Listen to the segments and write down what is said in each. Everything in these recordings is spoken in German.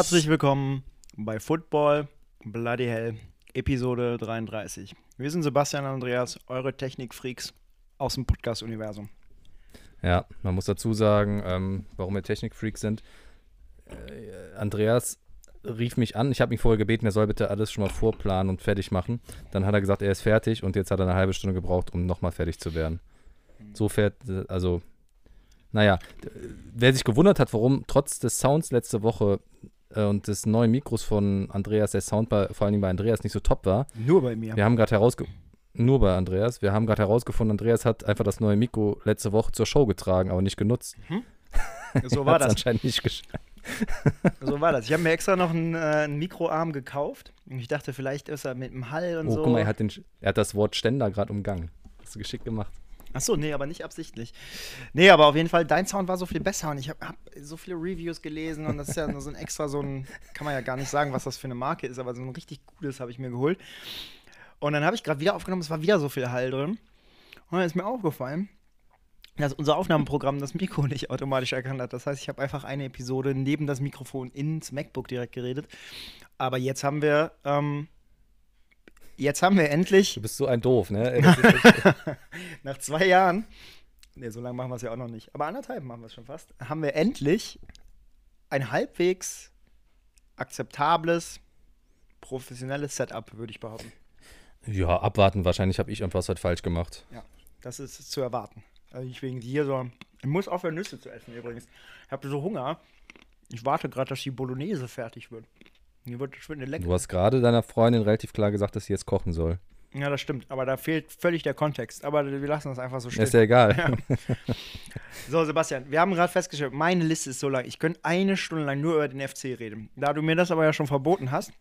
Herzlich willkommen bei Football Bloody Hell, Episode 33. Wir sind Sebastian und Andreas, eure Technikfreaks aus dem Podcast-Universum. Ja, man muss dazu sagen, ähm, warum wir Technikfreaks sind. Äh, Andreas rief mich an. Ich habe ihn vorher gebeten, er soll bitte alles schon mal vorplanen und fertig machen. Dann hat er gesagt, er ist fertig und jetzt hat er eine halbe Stunde gebraucht, um nochmal fertig zu werden. So fährt, also, naja, wer sich gewundert hat, warum trotz des Sounds letzte Woche äh, und des neuen Mikros von Andreas, der Sound bei, vor allen Dingen bei Andreas nicht so top war. Nur bei mir. Wir haben gerade herausgefunden, nur bei Andreas, wir haben gerade herausgefunden, Andreas hat einfach das neue Mikro letzte Woche zur Show getragen, aber nicht genutzt. Mhm. So war das. anscheinend nicht geschafft. So war das. Ich habe mir extra noch einen, äh, einen Mikroarm gekauft. Und ich dachte, vielleicht ist er mit dem Hall und oh, so. guck mal, er hat, den, er hat das Wort Ständer gerade umgangen. Hast du geschickt gemacht. Achso, nee, aber nicht absichtlich. Nee, aber auf jeden Fall, dein Sound war so viel besser und ich habe hab so viele Reviews gelesen und das ist ja nur so ein extra, so ein, kann man ja gar nicht sagen, was das für eine Marke ist, aber so ein richtig gutes habe ich mir geholt. Und dann habe ich gerade wieder aufgenommen, es war wieder so viel Hall drin. Und dann ist mir aufgefallen, dass unser Aufnahmeprogramm das Mikro nicht automatisch erkannt hat. Das heißt, ich habe einfach eine Episode neben das Mikrofon ins MacBook direkt geredet. Aber jetzt haben wir, ähm, jetzt haben wir endlich. Du bist so ein Doof, ne? nach zwei Jahren, ne, so lange machen wir es ja auch noch nicht, aber anderthalb machen wir es schon fast, haben wir endlich ein halbwegs akzeptables, professionelles Setup, würde ich behaupten. Ja, abwarten. Wahrscheinlich habe ich irgendwas heute falsch gemacht. Ja, das ist zu erwarten. Also ich wegen dir so. Ich muss aufhören, Nüsse zu essen übrigens. Ich habe so Hunger. Ich warte gerade, dass die Bolognese fertig wird. Die wird, wird eine leckere. Du hast gerade deiner Freundin relativ klar gesagt, dass sie jetzt kochen soll. Ja, das stimmt. Aber da fehlt völlig der Kontext. Aber wir lassen das einfach so stehen. Ist ja egal. Ja. So, Sebastian, wir haben gerade festgestellt, meine Liste ist so lang. Ich könnte eine Stunde lang nur über den FC reden. Da du mir das aber ja schon verboten hast.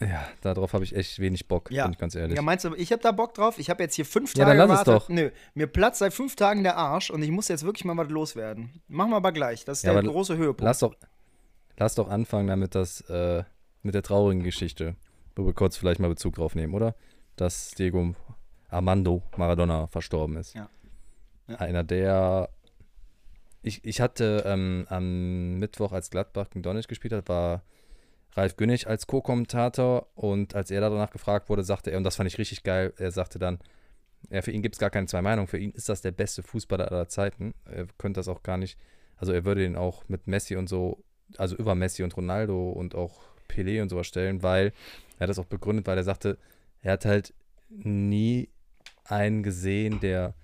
Ja, darauf habe ich echt wenig Bock, Ja. bin ich ganz ehrlich. Ja, meinst du, ich habe da Bock drauf? Ich habe jetzt hier fünf Ja, Tage dann lass es doch. Nö, mir platzt seit fünf Tagen der Arsch und ich muss jetzt wirklich mal was loswerden. Machen wir aber gleich. Das ist Ja, der große Höhepunkt. lass, doch, lass doch anfangen damit, das, äh, mit der traurigen Geschichte, wo wir kurz vielleicht mal Bezug drauf nehmen, oder? Dass Diego Armando Maradona verstorben ist. Ja. Ja. Einer der. Ich, ich hatte ähm, am Mittwoch, als Gladbach gegen Donetsk gespielt hat, war Ralf Günnig als Co-Kommentator und als er danach gefragt wurde, sagte er, und das fand ich richtig geil, er sagte dann, ja, für ihn gibt es gar keine zwei Meinungen, für ihn ist das der beste Fußballer aller Zeiten. Er könnte das auch gar nicht, also er würde ihn auch mit Messi und so, also über Messi und Ronaldo und auch Pelé und sowas stellen, weil er hat das auch begründet, weil er sagte, er hat halt nie einen gesehen, der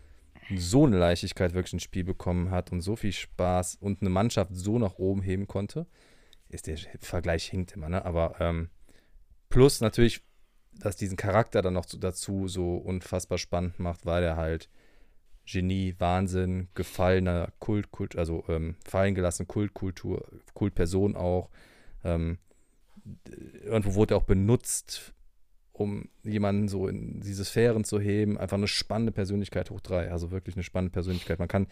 so eine Leichtigkeit wirklich ins Spiel bekommen hat und so viel Spaß und eine Mannschaft so nach oben heben konnte. Ist der Vergleich hinkt immer, ne? Aber ähm, plus natürlich, dass diesen Charakter dann noch zu- dazu so unfassbar spannend macht, weil er halt Genie, Wahnsinn, gefallener Kult, Kult also ähm, fallen gelassene Kultkultur, Kultperson auch. Ähm, irgendwo wurde er auch benutzt, um jemanden so in diese Sphären zu heben. Einfach eine spannende Persönlichkeit hoch drei. Also wirklich eine spannende Persönlichkeit. Man kann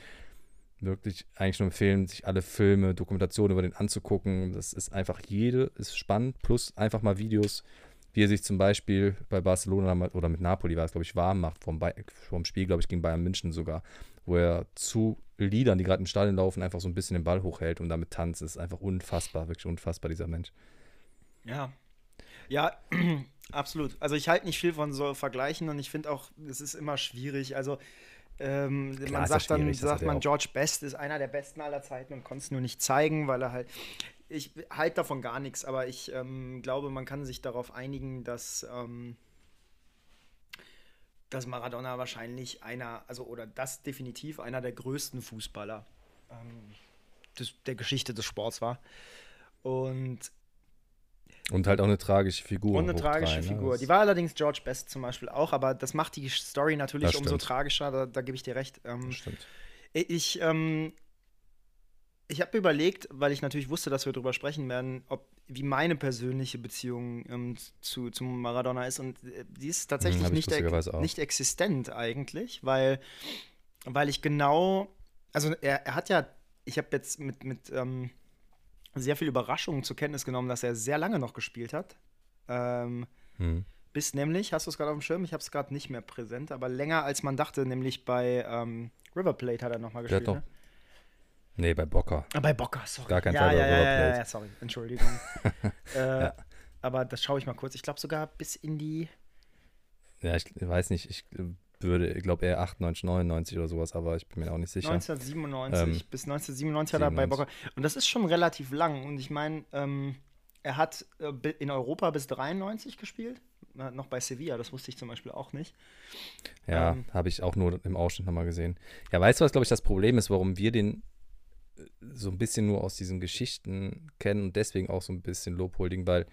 wirklich eigentlich nur empfehlen, sich alle Filme, Dokumentationen über den anzugucken. Das ist einfach jede ist spannend. Plus einfach mal Videos, wie er sich zum Beispiel bei Barcelona oder mit Napoli war es, glaube ich, warm macht, vom, vom Spiel, glaube ich, gegen Bayern München sogar, wo er zu Liedern, die gerade im Stadion laufen, einfach so ein bisschen den Ball hochhält und damit tanzt. Das ist einfach unfassbar, wirklich unfassbar, dieser Mensch. Ja. Ja, absolut. Also ich halte nicht viel von so Vergleichen und ich finde auch, es ist immer schwierig. Also ähm, man ist ja sagt dann, sagt man. George Best ist einer der besten aller Zeiten und konnte es nur nicht zeigen, weil er halt. Ich halte davon gar nichts, aber ich ähm, glaube, man kann sich darauf einigen, dass, ähm, dass Maradona wahrscheinlich einer, also oder das definitiv einer der größten Fußballer ähm, des, der Geschichte des Sports war. Und Und halt auch eine tragische Figur. und eine tragische drei, ne? Figur. Das- Die war allerdings George Best zum Beispiel auch, aber das macht die Story natürlich Das umso stimmt. tragischer, da, da gebe ich dir recht. Ähm, stimmt. ich ähm, ich habe überlegt, weil ich natürlich wusste, dass wir darüber sprechen werden, ob wie meine persönliche Beziehung ähm, zu, zu Maradona ist. Und äh, die ist tatsächlich Hm, nicht, ex auch. nicht existent eigentlich, weil, weil ich genau, also er, er hat ja, ich habe jetzt mit, mit ähm, sehr viel Überraschung zur Kenntnis genommen, dass er sehr lange noch gespielt hat. Ähm, Hm. bis nämlich, hast du es gerade auf dem Schirm? Ich habe es gerade nicht mehr präsent, aber länger als man dachte, nämlich bei ähm, River Plate hat er nochmal gespielt. Ne? Nee, bei Bocker. Ah, bei Bocker, sorry. Gar kein ja, bei ja, ja, River ja, Plate. ja, sorry, Entschuldigung. äh, Aber das schaue ich mal kurz. Ich glaube sogar bis in die. Ja, ich weiß nicht, ich würde, ich glaube eher 98, 99 oder sowas, aber ich bin mir auch nicht sicher. 1997. Ähm, bis 1997 hat er bei 97. Bocker. Und das ist schon relativ lang. Und ich meine, ähm, er hat äh, in Europa bis 93 gespielt. Äh, noch bei Sevilla, das wusste ich zum Beispiel auch nicht. Ja, Ähm, habe ich auch nur im Ausschnitt nochmal gesehen. Ja, weißt du, was, glaube ich, das Problem ist, warum wir den äh, so ein bisschen nur aus diesen Geschichten kennen und deswegen auch so ein bisschen Lobhulding, weil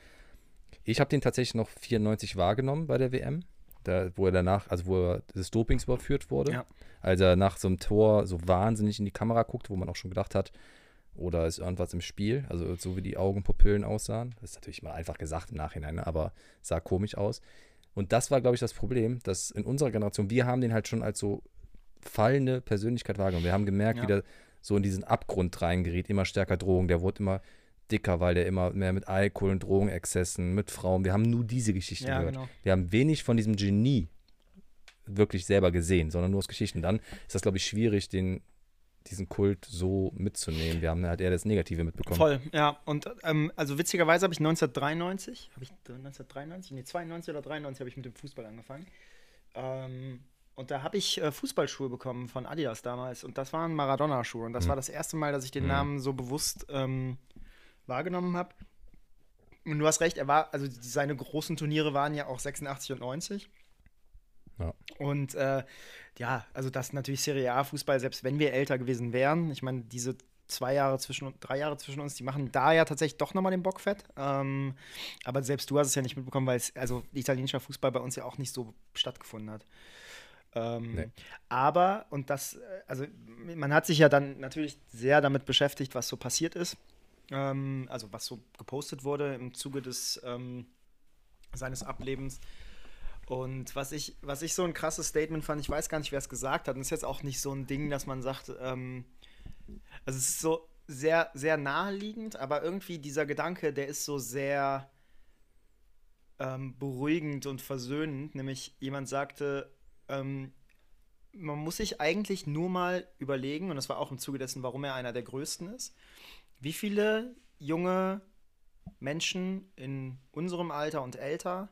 ich habe den tatsächlich noch 94 wahrgenommen bei der WM, da, wo er danach, also wo er des Dopings überführt wurde, Ja. als er nach so einem Tor so wahnsinnig in die Kamera guckte, wo man auch schon gedacht hat, oder ist irgendwas im Spiel, also so wie die Augenpupillen aussahen. Das ist natürlich mal einfach gesagt im Nachhinein, ne, aber sah komisch aus. Und das war, glaube ich, das Problem, dass in unserer Generation, wir haben den halt schon als so fallende Persönlichkeit wahrgenommen. Wir haben gemerkt, Ja. wie der so in diesen Abgrund reingeriet, immer stärker Drogen, der wurde immer dicker, weil der immer mehr mit Alkohol und Drogenexzessen, mit Frauen, wir haben nur diese Geschichten Ja, gehört. genau. Wir haben wenig von diesem Genie wirklich selber gesehen, sondern nur aus Geschichten. Dann ist das, glaube ich, schwierig, den, diesen Kult so mitzunehmen. Wir haben halt eher das Negative mitbekommen. Voll, ja. Und ähm, also witzigerweise habe ich 1993, habe ich 1993? Nee, 92 oder 93 habe ich mit dem Fußball angefangen. Ähm, und da habe ich äh, Fußballschuhe bekommen von Adidas damals. Und das waren Maradona-Schuhe. Und das Mhm. war das erste Mal, dass ich den Mhm. Namen so bewusst ähm, wahrgenommen habe. Und du hast recht, er war, also seine großen Turniere waren ja auch 86 und 90. Ja. Und äh, ja, also das natürlich Serie A-Fußball, selbst wenn wir älter gewesen wären. Ich meine, diese zwei Jahre zwischen, drei Jahre zwischen uns, die machen da ja tatsächlich doch nochmal den Bock fett. Ähm, aber selbst du hast es ja nicht mitbekommen, weil es, also italienischer Fußball bei uns ja auch nicht so stattgefunden hat. Ähm, Nee. Aber, und das, äh, also man hat sich ja dann natürlich sehr damit beschäftigt, was so passiert ist. Ähm, also was so gepostet wurde im Zuge des ähm, seines Ablebens. Und was ich, was ich so ein krasses Statement fand, ich weiß gar nicht, wer es gesagt hat, und ist jetzt auch nicht so ein Ding, dass man sagt, ähm, also es ist so sehr, sehr naheliegend, aber irgendwie dieser Gedanke, der ist so sehr ähm, beruhigend und versöhnend. Nämlich jemand sagte, ähm, man muss sich eigentlich nur mal überlegen, und das war auch im Zuge dessen, warum er einer der größten ist, wie viele junge Menschen in unserem Alter und älter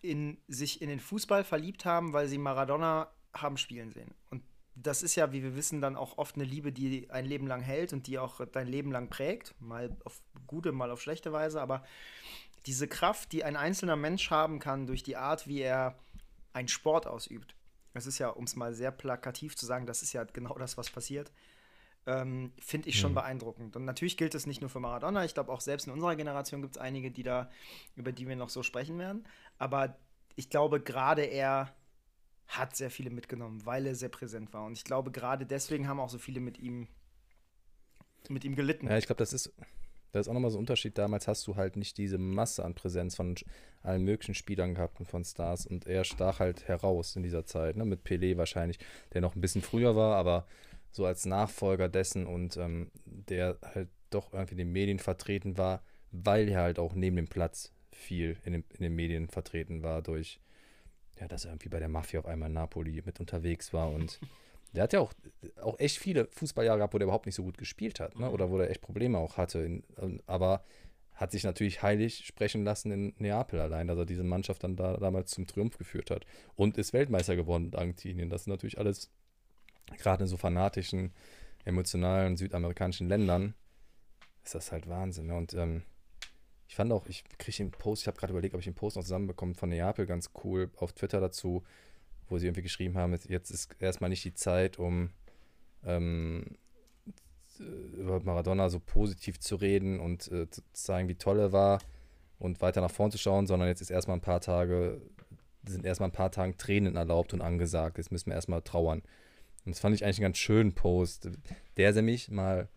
in, sich in den Fußball verliebt haben, weil sie Maradona haben spielen sehen. Und das ist ja, wie wir wissen, dann auch oft eine Liebe, die ein Leben lang hält und die auch dein Leben lang prägt. Mal auf gute, mal auf schlechte Weise. Aber diese Kraft, die ein einzelner Mensch haben kann durch die Art, wie er einen Sport ausübt. Das ist ja, um es mal sehr plakativ zu sagen, das ist ja genau das, was passiert. Ähm, Finde ich schon Mhm. beeindruckend. Und natürlich gilt es nicht nur für Maradona. Ich glaube, auch selbst in unserer Generation gibt es einige, die da, über die wir noch so sprechen werden. Aber ich glaube, gerade er hat sehr viele mitgenommen, weil er sehr präsent war. Und ich glaube, gerade deswegen haben auch so viele mit ihm, mit ihm gelitten. Ja, ich glaube, das ist, das ist auch nochmal so ein Unterschied. Damals hast du halt nicht diese Masse an Präsenz von allen möglichen Spielern gehabt und von Stars und er stach halt heraus in dieser Zeit, ne? Mit Pelé wahrscheinlich, der noch ein bisschen früher war, aber so als Nachfolger dessen und ähm, der halt doch irgendwie in den Medien vertreten war, weil er halt auch neben dem Platz viel in den, in den Medien vertreten war durch, ja, dass er irgendwie bei der Mafia auf einmal in Napoli mit unterwegs war und der hat ja auch, auch echt viele Fußballjahre gehabt, wo der überhaupt nicht so gut gespielt hat, ne? oder wo der echt Probleme auch hatte. In, ähm, aber hat sich natürlich heilig sprechen lassen in Neapel allein, dass er diese Mannschaft dann da damals zum Triumph geführt hat. Und ist Weltmeister geworden mit Argentinien. Das ist natürlich alles, gerade in so fanatischen, emotionalen südamerikanischen Ländern, ist das halt Wahnsinn. Ne? Und ähm, ich fand auch, ich kriege den Post, ich habe gerade überlegt, ob ich den Post noch zusammenbekomme von Neapel, ganz cool, auf Twitter dazu, wo sie irgendwie geschrieben haben, jetzt- ist erstmal nicht die Zeit, um ähm, über Maradona so positiv zu reden und äh, zu zeigen, wie toll er war und weiter nach vorn zu schauen, sondern jetzt ist erstmal ein paar Tage, sind erstmal ein paar Tagen Tränen erlaubt und angesagt. Jetzt müssen wir erstmal trauern. Und das fand ich eigentlich einen ganz schönen Post, der mich mal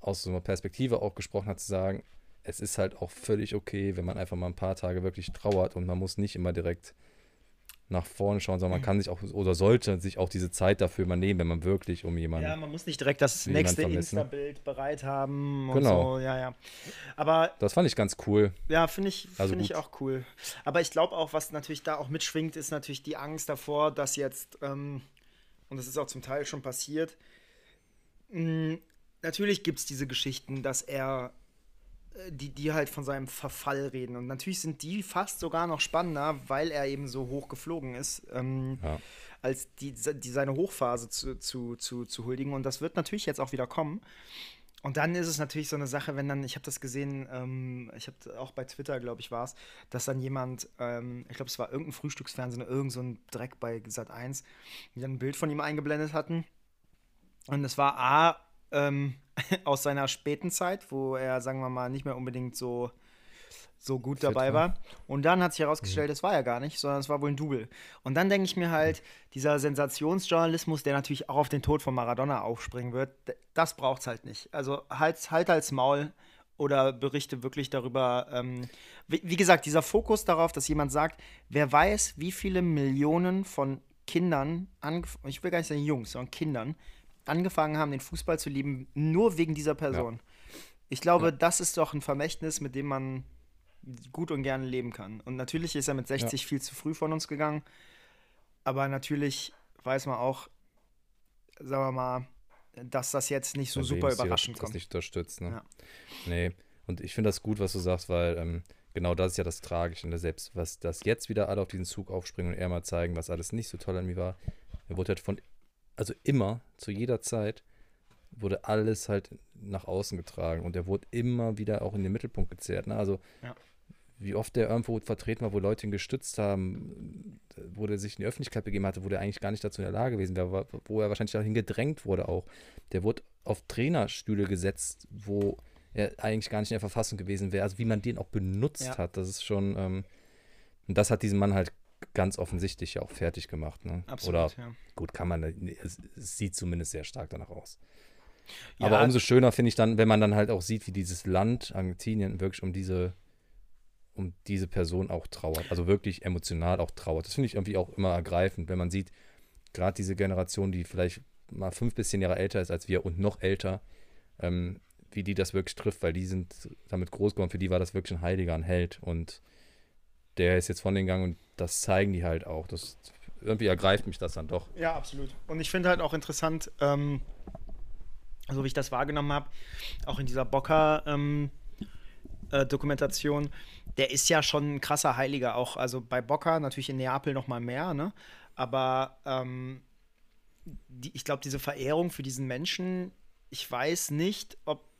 aus so einer Perspektive auch gesprochen hat, zu sagen, es ist halt auch völlig okay, wenn man einfach mal ein paar Tage wirklich trauert und man muss nicht immer direkt nach vorne schauen, sondern man kann sich auch oder sollte sich auch diese Zeit dafür mal nehmen, wenn man wirklich um jemanden. Ja, man muss nicht direkt das nächste? Insta-Bild bereit haben und Genau. so, ja, ja. Aber Das fand ich ganz cool. ja, finde ich, Also find ich gut. auch cool. Aber ich glaube auch, was natürlich da auch mitschwingt, ist natürlich die Angst davor, dass jetzt, ähm, und das ist auch zum Teil schon passiert, mh, natürlich gibt es diese Geschichten, dass er, äh, die, die halt von seinem Verfall reden. Und natürlich sind die fast sogar noch spannender, weil er eben so hoch geflogen ist, ähm, Ja. als die, die seine Hochphase zu, zu, zu, zu huldigen. Und das wird natürlich jetzt auch wieder kommen. Und dann ist es natürlich so eine Sache, wenn dann, ich habe das gesehen, ähm, ich habe auch bei Twitter, glaube ich, war es, dass dann jemand, ähm, ich glaube, es war irgendein Frühstücksfernsehen, irgend so ein Dreck bei Sat 1, die dann ein Bild von ihm eingeblendet hatten. Und es war A, ähm, aus seiner späten Zeit, wo er, sagen wir mal, nicht mehr unbedingt so, so gut Fit dabei war. war. Und dann hat sich herausgestellt, das war er gar nicht, sondern es war wohl ein Double. Und dann denke ich mir halt, dieser Sensationsjournalismus, der natürlich auch auf den Tod von Maradona aufspringen wird, das braucht's halt nicht. Also halt, halt als Maul oder berichte wirklich darüber. Ähm, wie, wie gesagt, dieser Fokus darauf, dass jemand sagt, wer weiß, wie viele Millionen von Kindern, ich will gar nicht sagen Jungs, sondern Kindern, angefangen haben, den Fußball zu lieben, nur wegen dieser Person. Ich glaube, das ist doch ein Vermächtnis, mit dem man gut und gerne leben kann. Und natürlich ist er mit 60 viel zu früh von uns gegangen. Aber natürlich weiß man auch, sagen wir mal, dass das jetzt nicht so Dein super überraschend das kommt. nicht unterstützt. Ne? Ja. Nee. Und ich finde das gut, was du sagst, weil ähm, genau das ist ja das Tragische. Ne? Selbst was das jetzt wieder alle auf diesen Zug aufspringen und eher mal zeigen, was alles nicht so toll an mir war. Er wurde halt von, also immer, zu jeder Zeit, wurde alles halt nach außen getragen und er wurde immer wieder auch in den Mittelpunkt gezerrt. Ne? Also Ja. Wie oft der irgendwo vertreten war, wo Leute ihn gestützt haben, wo der sich in die Öffentlichkeit begeben hatte, wo der eigentlich gar nicht dazu in der Lage gewesen wäre, wo er wahrscheinlich dahin gedrängt wurde auch. Der wurde auf Trainerstühle gesetzt, wo er eigentlich gar nicht in der Verfassung gewesen wäre. Also wie man den auch benutzt Ja. hat, das ist schon, ähm, und das hat diesen Mann halt ganz offensichtlich ja auch fertig gemacht. Ne? Absolut, Oder ja. gut, kann man, es, es sieht zumindest sehr stark danach aus. Ja, Aber umso schöner finde ich dann, wenn man dann halt auch sieht, wie dieses Land, Argentinien, wirklich um diese, um diese Person auch trauert. Also wirklich emotional auch trauert. Das finde ich irgendwie auch immer ergreifend, wenn man sieht, gerade diese Generation, die vielleicht mal fünf bis zehn Jahre älter ist als wir und noch älter, ähm, wie die das wirklich trifft, weil die sind damit groß geworden. Für die war das wirklich ein Heiliger, ein Held. Und der ist jetzt von den Gang und das zeigen die halt auch. Das irgendwie ergreift mich das dann doch. Ja, absolut. Und ich finde halt auch interessant, ähm, so wie ich das wahrgenommen habe, auch in dieser Boca-Dokumentation, der ist ja schon ein krasser Heiliger auch. Also bei Boca natürlich in Neapel noch mal mehr, ne? Aber ähm, die, ich glaube, diese Verehrung für diesen Menschen, ich weiß nicht, ob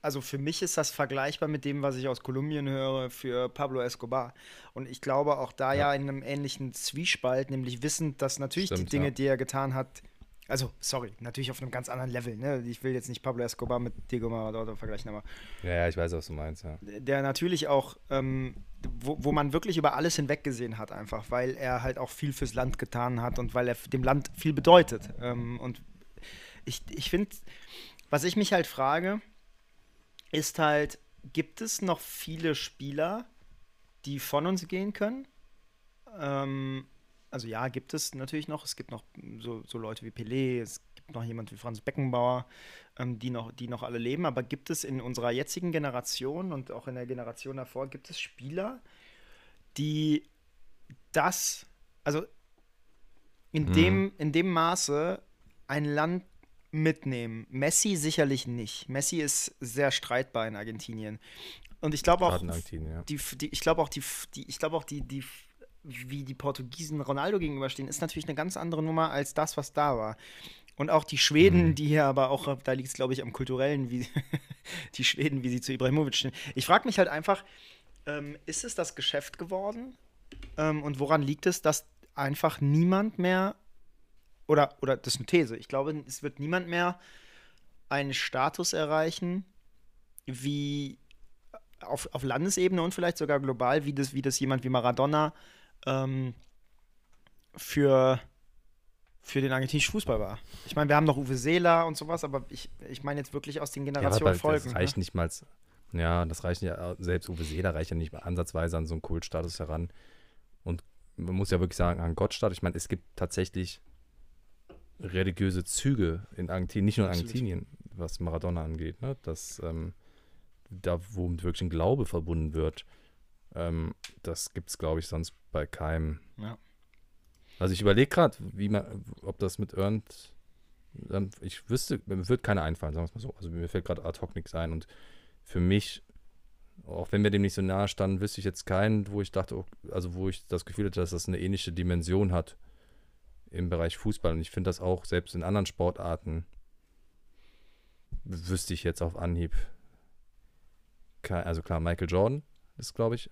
also für mich ist das vergleichbar mit dem, was ich aus Kolumbien höre für Pablo Escobar. Und ich glaube auch da ja, Ja. in einem ähnlichen Zwiespalt, nämlich wissend, dass natürlich die Stimmt, Dinge, ja. die er getan hat, also sorry, natürlich auf einem ganz anderen Level. Ne? Ich will jetzt nicht Pablo Escobar mit Diego Maradona vergleichen, aber Ja, ja, ich weiß, was du meinst, ja. der natürlich auch, ähm, wo, wo man wirklich über alles hinweggesehen hat, einfach, weil er halt auch viel fürs Land getan hat und weil er dem Land viel bedeutet. Ähm, und ich, ich finde, was ich mich halt frage, ist halt, gibt es noch viele Spieler, die von uns gehen können? Ähm, also ja, gibt es natürlich noch. Es gibt noch so, so Leute wie Pelé, es gibt noch jemand wie Franz Beckenbauer, ähm, die, noch, die noch alle leben. Aber gibt es in unserer jetzigen Generation und auch in der Generation davor, gibt es Spieler, die das, also in, Mhm. dem, in dem Maße ein Land mitnehmen. Messi sicherlich nicht. Messi ist sehr streitbar in Argentinien. Und ich glaube auch, ja. die, die, ich glaube auch, die, die, ich glaube auch, die, die, wie die Portugiesen Ronaldo gegenüberstehen, ist natürlich eine ganz andere Nummer als das, was da war. Und auch die Schweden, Mhm. die hier aber auch, da liegt es, glaube ich, am kulturellen, wie die Schweden, wie sie zu Ibrahimovic stehen. Ich frage mich halt einfach, ähm, ist es das Geschäft geworden? Ähm, und woran liegt es, dass einfach niemand mehr, oder, oder das ist eine These, ich glaube, es wird niemand mehr einen Status erreichen, wie auf, auf Landesebene und vielleicht sogar global, wie das, wie das jemand wie Maradona ähm, für, für den argentinischen Fußball war. Ich meine, wir haben noch Uwe Seeler und sowas, aber ich, ich meine jetzt wirklich aus den Ja, Generationen aber folgen. das reicht ne? nicht mal. Ja, das reicht ja, selbst Uwe Seeler reicht ja nicht mal ansatzweise an so einen Kultstatus heran. Und man muss ja wirklich sagen, an Gottstadt, ich meine, es gibt tatsächlich religiöse Züge in Argentinien, nicht nur in. Argentinien, was Maradona angeht, ne? dass ähm, da, wo wirklich ein Glaube verbunden wird, ähm, das gibt es, glaube ich, sonst bei keinem. Ja. Also ich überlege gerade, wie man, ob das mit irgend, ähm, ich wüsste, mir wird keine einfallen, sagen wir es mal so. Also mir fällt gerade ad hoc nichts ein. Und für mich, auch wenn wir dem nicht so nahe standen, wüsste ich jetzt keinen, wo ich dachte, also wo ich das Gefühl hatte, dass das eine ähnliche Dimension hat im Bereich Fußball. Und ich finde das auch selbst in anderen Sportarten, wüsste ich jetzt auf Anhieb. Also klar, Michael Jordan ist, glaube ich,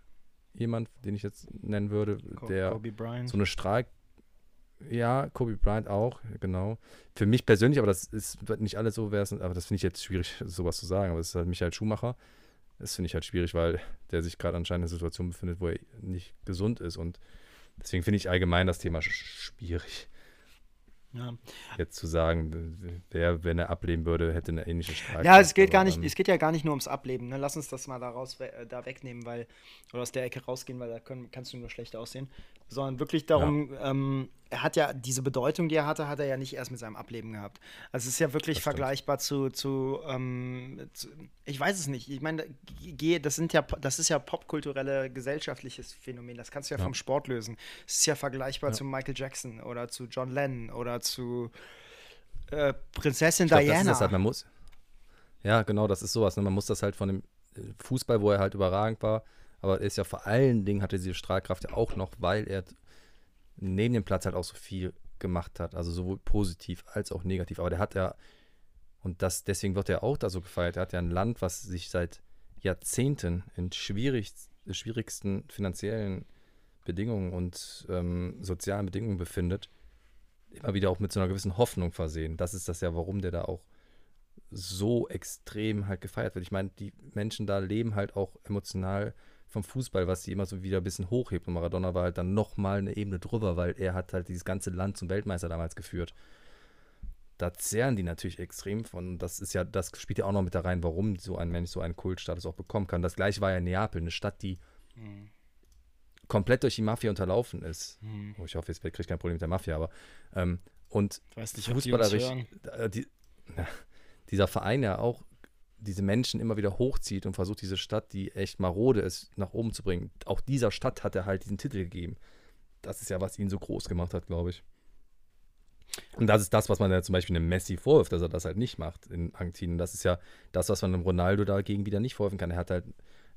jemand, den ich jetzt nennen würde, der so eine Strahl ja, Kobe Bryant auch, genau. Für mich persönlich, aber das ist nicht alles so, aber das finde ich jetzt schwierig, sowas zu sagen. Aber es ist halt Michael Schumacher. Das finde ich halt schwierig, weil der sich gerade anscheinend in einer Situation befindet, wo er nicht gesund ist. Und deswegen finde ich allgemein das Thema schwierig. Ja. Jetzt zu sagen, wer, wenn er ableben würde, hätte eine ähnliche Strahlkraft. Ja, es geht gar nicht, es geht ja gar nicht nur ums Ableben. Ne? Lass uns das mal da, raus, äh, da wegnehmen, weil, oder aus der Ecke rausgehen, weil da können, kannst du nur schlecht aussehen. Sondern wirklich darum, ja. ähm, er hat ja diese Bedeutung, die er hatte, hat er ja nicht erst mit seinem Ableben gehabt. Also es ist ja wirklich vergleichbar zu, zu, ähm, zu, ich weiß es nicht. Ich meine, das sind ja, das ist ja popkulturelle gesellschaftliches Phänomen. Das kannst du ja, ja. vom Sport lösen. Es ist ja vergleichbar ja. zu Michael Jackson oder zu John Lennon oder zu äh, Prinzessin glaub, Diana. Das ist das halt, man muss. Ja, genau, das ist sowas. Ne? Man muss das halt von dem äh, Fußball, wo er halt überragend war, aber er ist ja vor allen Dingen hatte diese Strahlkraft ja auch noch, weil er neben dem Platz halt auch so viel gemacht hat. Also sowohl positiv als auch negativ. Aber der hat ja, und das, deswegen wird er auch da so gefeiert, er hat ja ein Land, was sich seit Jahrzehnten in schwierig, schwierigsten finanziellen Bedingungen und ähm, sozialen Bedingungen befindet, immer wieder auch mit so einer gewissen Hoffnung versehen. Das ist das ja, warum der da auch so extrem halt gefeiert wird. Ich meine, die Menschen da leben halt auch emotional vom Fußball, was sie immer so wieder ein bisschen hochhebt. Und Maradona war halt dann nochmal eine Ebene drüber, weil er hat halt dieses ganze Land zum Weltmeister damals geführt. Da zehren die natürlich extrem von. Das ist ja, das spielt ja auch noch mit da rein, warum so ein Mensch so einen Kultstatus auch bekommen kann. Das gleiche war ja Neapel, eine Stadt, die mhm. komplett durch die Mafia unterlaufen ist. Mhm. Oh, ich hoffe, jetzt kriege ich kein Problem mit der Mafia, aber ähm, und weiß nicht, fußballerisch, die, die, ja, dieser Verein ja auch diese Menschen immer wieder hochzieht und versucht, diese Stadt, die echt marode ist, nach oben zu bringen. Auch dieser Stadt hat er halt diesen Titel gegeben. Das ist ja, was ihn so groß gemacht hat, glaube ich. Und das ist das, was man ja zum Beispiel einem Messi vorwirft, dass er das halt nicht macht in Argentinien. Das ist ja das, was man einem Ronaldo dagegen wieder nicht vorwerfen kann. Er hat halt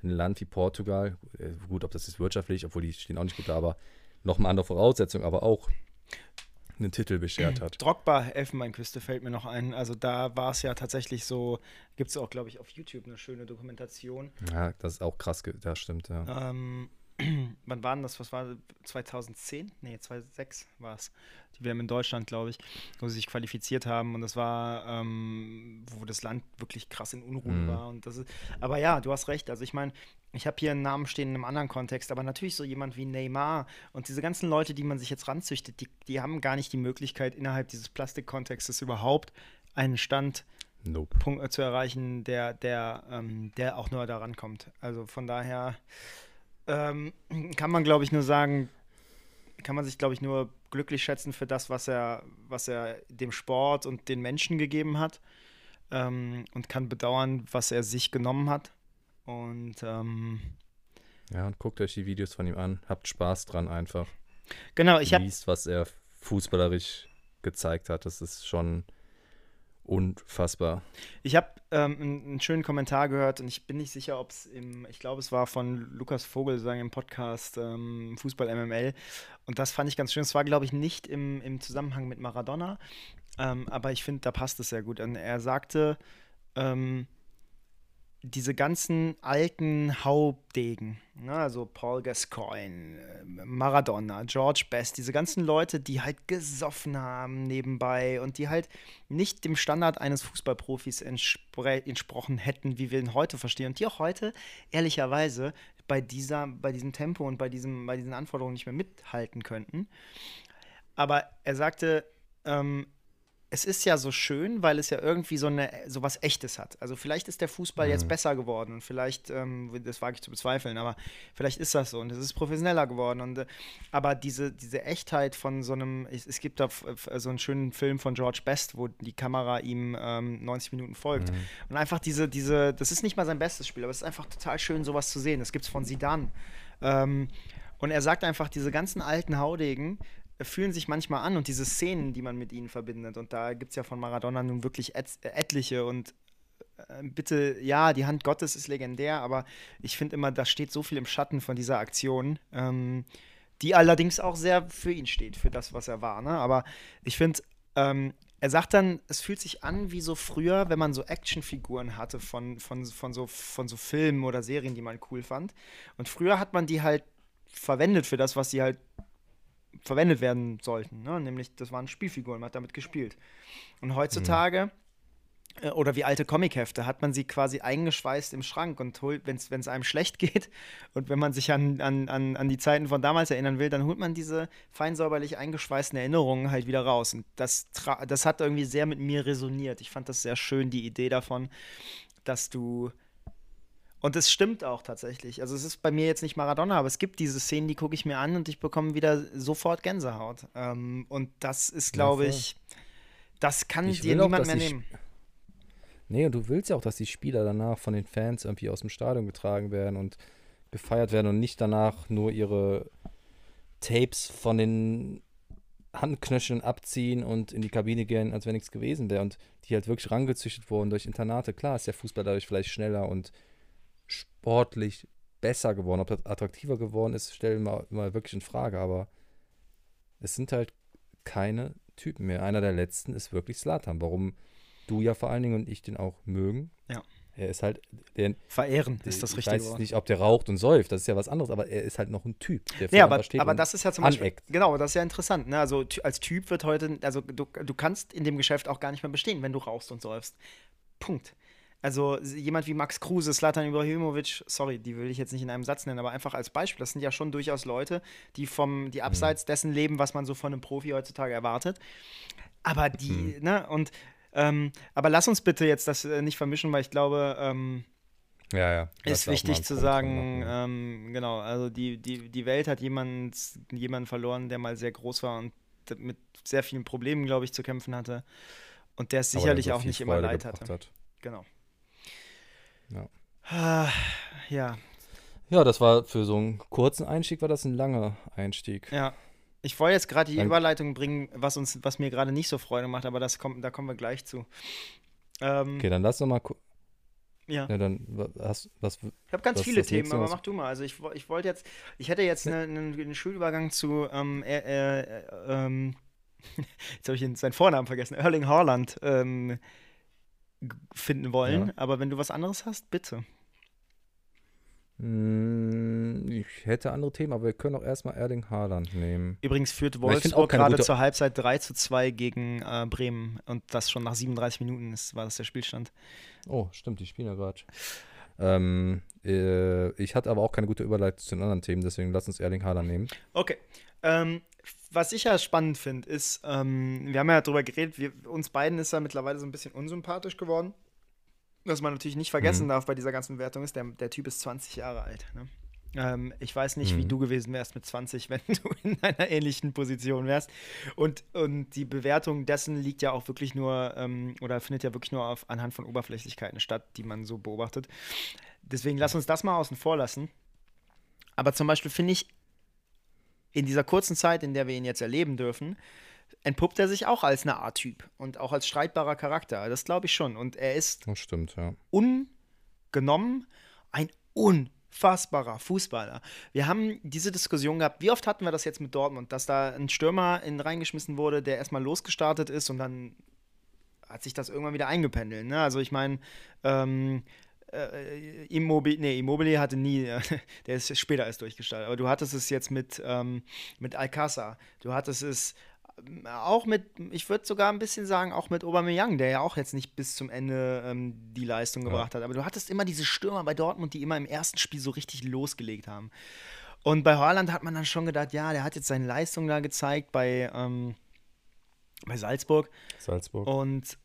ein Land wie Portugal, äh, gut, ob das ist wirtschaftlich, obwohl die stehen auch nicht gut da, aber nochmal andere Voraussetzungen, aber auch einen Titel beschert hat. Drogba Elfenbeinküste fällt mir noch ein. Also da war es ja tatsächlich so, gibt es auch, glaube ich, auf YouTube eine schöne Dokumentation. Ja, das ist auch krass, das stimmt, ja. Ähm, wann war denn das? Was war 2010? Nee, 2006 war es. Die WM in Deutschland, glaube ich, wo sie sich qualifiziert haben. Und das war, ähm, wo das Land wirklich krass in Unruhe mhm. war. Und das ist, aber ja, du hast recht. Also ich meine, ich habe hier einen Namen stehen in einem anderen Kontext, aber natürlich so jemand wie Neymar und diese ganzen Leute, die man sich jetzt ranzüchtet, die, die haben gar nicht die Möglichkeit, innerhalb dieses Plastikkontextes überhaupt einen Stand nope. Punkt, äh, zu erreichen, der, der, ähm, der auch nur daran kommt. Also von daher ähm, kann man, glaube ich, nur sagen, kann man sich, glaube ich, nur glücklich schätzen für das, was er, was er dem Sport und den Menschen gegeben hat. Ähm, und kann bedauern, was er sich genommen hat. Und ähm, ja, und guckt euch die Videos von ihm an. Habt Spaß dran einfach. Genau, ich habe. Liest, was er fußballerisch gezeigt hat. Das ist schon unfassbar. Ich habe ähm, einen, schönen Kommentar gehört und ich bin nicht sicher, ob es im, ich glaube, es war von Lukas Vogel sagen im Podcast ähm, Fußball MML. Und das fand ich ganz schön. Es war, glaube ich, nicht im, im Zusammenhang mit Maradona, ähm, aber ich finde, da passt es sehr gut. Und er sagte, ähm, diese ganzen alten Hauptdegen, ne, also Paul Gascoigne, äh, Maradona, George Best, diese ganzen Leute, die halt gesoffen haben nebenbei und die halt nicht dem Standard eines Fußballprofis entspr entsprochen hätten, wie wir ihn heute verstehen und die auch heute ehrlicherweise bei dieser, bei diesem Tempo und bei diesem, bei diesen Anforderungen nicht mehr mithalten könnten. Aber er sagte, ähm, es ist ja so schön, weil es ja irgendwie so eine so was Echtes hat. Also vielleicht ist der Fußball mhm. jetzt besser geworden und vielleicht, ähm, das wage ich zu bezweifeln, aber vielleicht ist das so und es ist professioneller geworden. Und äh, aber diese, diese Echtheit von so einem, es, es gibt da so einen schönen Film von George Best, wo die Kamera ihm ähm, 90 Minuten folgt. Mhm. Und einfach diese, diese, das ist nicht mal sein bestes Spiel, aber es ist einfach total schön, sowas zu sehen. Das gibt es von Sidan. Ähm, und er sagt einfach, diese ganzen alten Haudegen, fühlen sich manchmal an und diese Szenen, die man mit ihnen verbindet, und da gibt es ja von Maradona nun wirklich et etliche und äh, bitte, ja, die Hand Gottes ist legendär, aber ich finde immer, da steht so viel im Schatten von dieser Aktion, ähm, die allerdings auch sehr für ihn steht, für das, was er war. Ne? Aber ich finde, ähm, er sagt dann, es fühlt sich an wie so früher, wenn man so Actionfiguren hatte von, von, von, so, von so Filmen oder Serien, die man cool fand. Und früher hat man die halt verwendet für das, was sie halt verwendet werden sollten. Ne? Nämlich, das waren Spielfiguren, man hat damit gespielt. Und heutzutage. Mhm äh, oder wie alte Comichefte, hat man sie quasi eingeschweißt im Schrank und holt, wenn es einem schlecht geht und wenn man sich an, an, an, an die Zeiten von damals erinnern will, dann holt man diese feinsäuberlich eingeschweißten Erinnerungen halt wieder raus. Und das, das hat irgendwie sehr mit mir resoniert. Ich fand das sehr schön, die Idee davon, dass du. Und es stimmt auch tatsächlich. Also es ist bei mir jetzt nicht Maradona, aber es gibt diese Szenen, die gucke ich mir an und ich bekomme wieder sofort Gänsehaut. Ähm, und das ist, glaube ja, ich, das kann ich dir niemand mehr nehmen. Nee, und du willst ja auch, dass die Spieler danach von den Fans irgendwie aus dem Stadion getragen werden und gefeiert werden und nicht danach nur ihre Tapes von den Handknöcheln abziehen und in die Kabine gehen, als wenn nichts gewesen wäre. Und die halt wirklich rangezüchtet wurden durch Internate. Klar ist der Fußball dadurch vielleicht schneller und sportlich besser geworden. Ob das attraktiver geworden ist, stellen wir mal wirklich in Frage. Aber es sind halt keine Typen mehr. Einer der letzten ist wirklich Slatan. Warum du ja vor allen Dingen und ich den auch mögen. Ja. Er ist halt. Der, Verehren ist das richtige Ich weiß nicht, ob der raucht und säuft, das ist ja was anderes, aber er ist halt noch ein Typ. Der ja, aber, aber das ist ja zum Beispiel. Aneckt. Genau, das ist ja interessant. Ne? Also als Typ wird heute, also du, du kannst in dem Geschäft auch gar nicht mehr bestehen, wenn du rauchst und säufst. Punkt. Also jemand wie Max Kruse, Slatan Ibrahimovic, sorry, die will ich jetzt nicht in einem Satz nennen, aber einfach als Beispiel, das sind ja schon durchaus Leute, die vom, die mhm. abseits dessen leben, was man so von einem Profi heutzutage erwartet. Aber die, mhm. ne, und ähm, aber lass uns bitte jetzt das äh, nicht vermischen, weil ich glaube, ähm, ja, ja. Ist wichtig zu sagen, ähm, genau, also die, die, die Welt hat jemand, jemanden verloren, der mal sehr groß war und mit sehr vielen Problemen, glaube ich, zu kämpfen hatte. Und der es sicherlich so auch nicht immer leid hatte. Hat. Genau. Ja. Ah, ja. Ja, das war für so einen kurzen Einstieg, war das ein langer Einstieg. Ja. Ich wollte jetzt gerade die Dann, Überleitung bringen, was, uns, was mir gerade nicht so Freude macht, aber das kommt, da kommen wir gleich zu. Ähm, okay, dann lass doch mal. Ja. ja. dann hast, was. Ich habe ganz viele Themen, aber mach du mal. Also ich, ich wollte jetzt, ich hätte jetzt einen eine, eine Schulübergang zu, ähm, äh, äh, ähm, jetzt habe ich seinen Vornamen vergessen, Erling Haaland ähm, finden wollen. Ja. Aber wenn du was anderes hast, bitte. Hm, ich hätte andere Themen, aber wir können auch erstmal Erling Haaland nehmen. Übrigens führt Wolfsburg gerade zur Halbzeit 3 zu 2 gegen äh, Bremen und das schon nach 37 Minuten ist, war das der Spielstand. Oh, stimmt, die spielen ja gerade. Ähm, äh, ich hatte aber auch keine gute Überleitung zu den anderen Themen, deswegen lass uns Erling Haaland nehmen. Okay. Ähm, was ich ja spannend finde, ist, ähm, wir haben ja darüber geredet, wir, uns beiden ist er mittlerweile so ein bisschen unsympathisch geworden. Was man natürlich nicht vergessen mhm. darf bei dieser ganzen Wertung ist, der, der Typ ist 20 Jahre alt. Ne? Ähm, ich weiß nicht, mhm. wie du gewesen wärst mit 20, wenn du in einer ähnlichen Position wärst. Und, und die Bewertung dessen liegt ja auch wirklich nur, ähm, oder findet ja wirklich nur auf, anhand von Oberflächlichkeiten statt, die man so beobachtet. Deswegen lass uns das mal außen vor lassen. Aber zum Beispiel finde ich, in dieser kurzen Zeit, in der wir ihn jetzt erleben dürfen, entpuppt er sich auch als eine A-Typ und auch als streitbarer Charakter. Das glaube ich schon. Und er ist das stimmt, ja. ungenommen ein unfassbarer Fußballer. Wir haben diese Diskussion gehabt, wie oft hatten wir das jetzt mit Dortmund, dass da ein Stürmer in, reingeschmissen wurde, der erstmal losgestartet ist und dann hat sich das irgendwann wieder eingependelt. Ne? Also ich meine, ähm, äh, Immobile, nee, Immobile hatte nie, der ist später erst durchgestartet, aber du hattest es jetzt mit, ähm, mit Alcázar, du hattest es auch mit, ich würde sogar ein bisschen sagen, auch mit Aubameyang, der ja auch jetzt nicht bis zum Ende ähm, die Leistung gebracht ja. hat. Aber du hattest immer diese Stürmer bei Dortmund, die immer im ersten Spiel so richtig losgelegt haben. Und bei Haaland hat man dann schon gedacht, ja, der hat jetzt seine Leistung da gezeigt bei, ähm, bei Salzburg. Salzburg. Und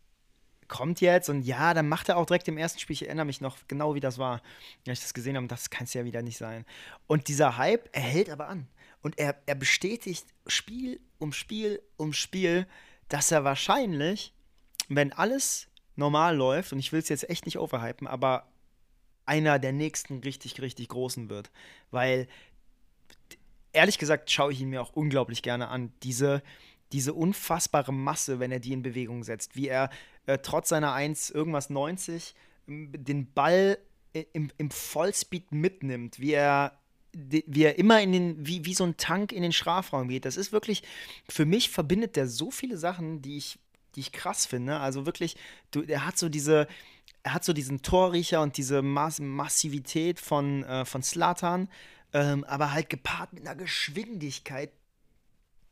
kommt jetzt und ja, dann macht er auch direkt im ersten Spiel, ich erinnere mich noch genau, wie das war, als ich das gesehen habe, das kann es ja wieder nicht sein. Und dieser Hype, er hält aber an. Und er, er bestätigt Spiel um Spiel um Spiel, dass er wahrscheinlich, wenn alles normal läuft, und ich will es jetzt echt nicht overhypen, aber einer der nächsten richtig, richtig großen wird. Weil ehrlich gesagt schaue ich ihn mir auch unglaublich gerne an. Diese, diese unfassbare Masse, wenn er die in Bewegung setzt, wie er äh, trotz seiner 1 irgendwas 90 den Ball im, im Vollspeed mitnimmt, wie er wie er immer in den, wie, wie so ein Tank in den Strafraum geht. Das ist wirklich, für mich verbindet der so viele Sachen, die ich, die ich krass finde. Also wirklich, du, er hat so diese, er hat so diesen Torriecher und diese Mass Massivität von, äh, von Slatan, ähm, aber halt gepaart mit einer Geschwindigkeit,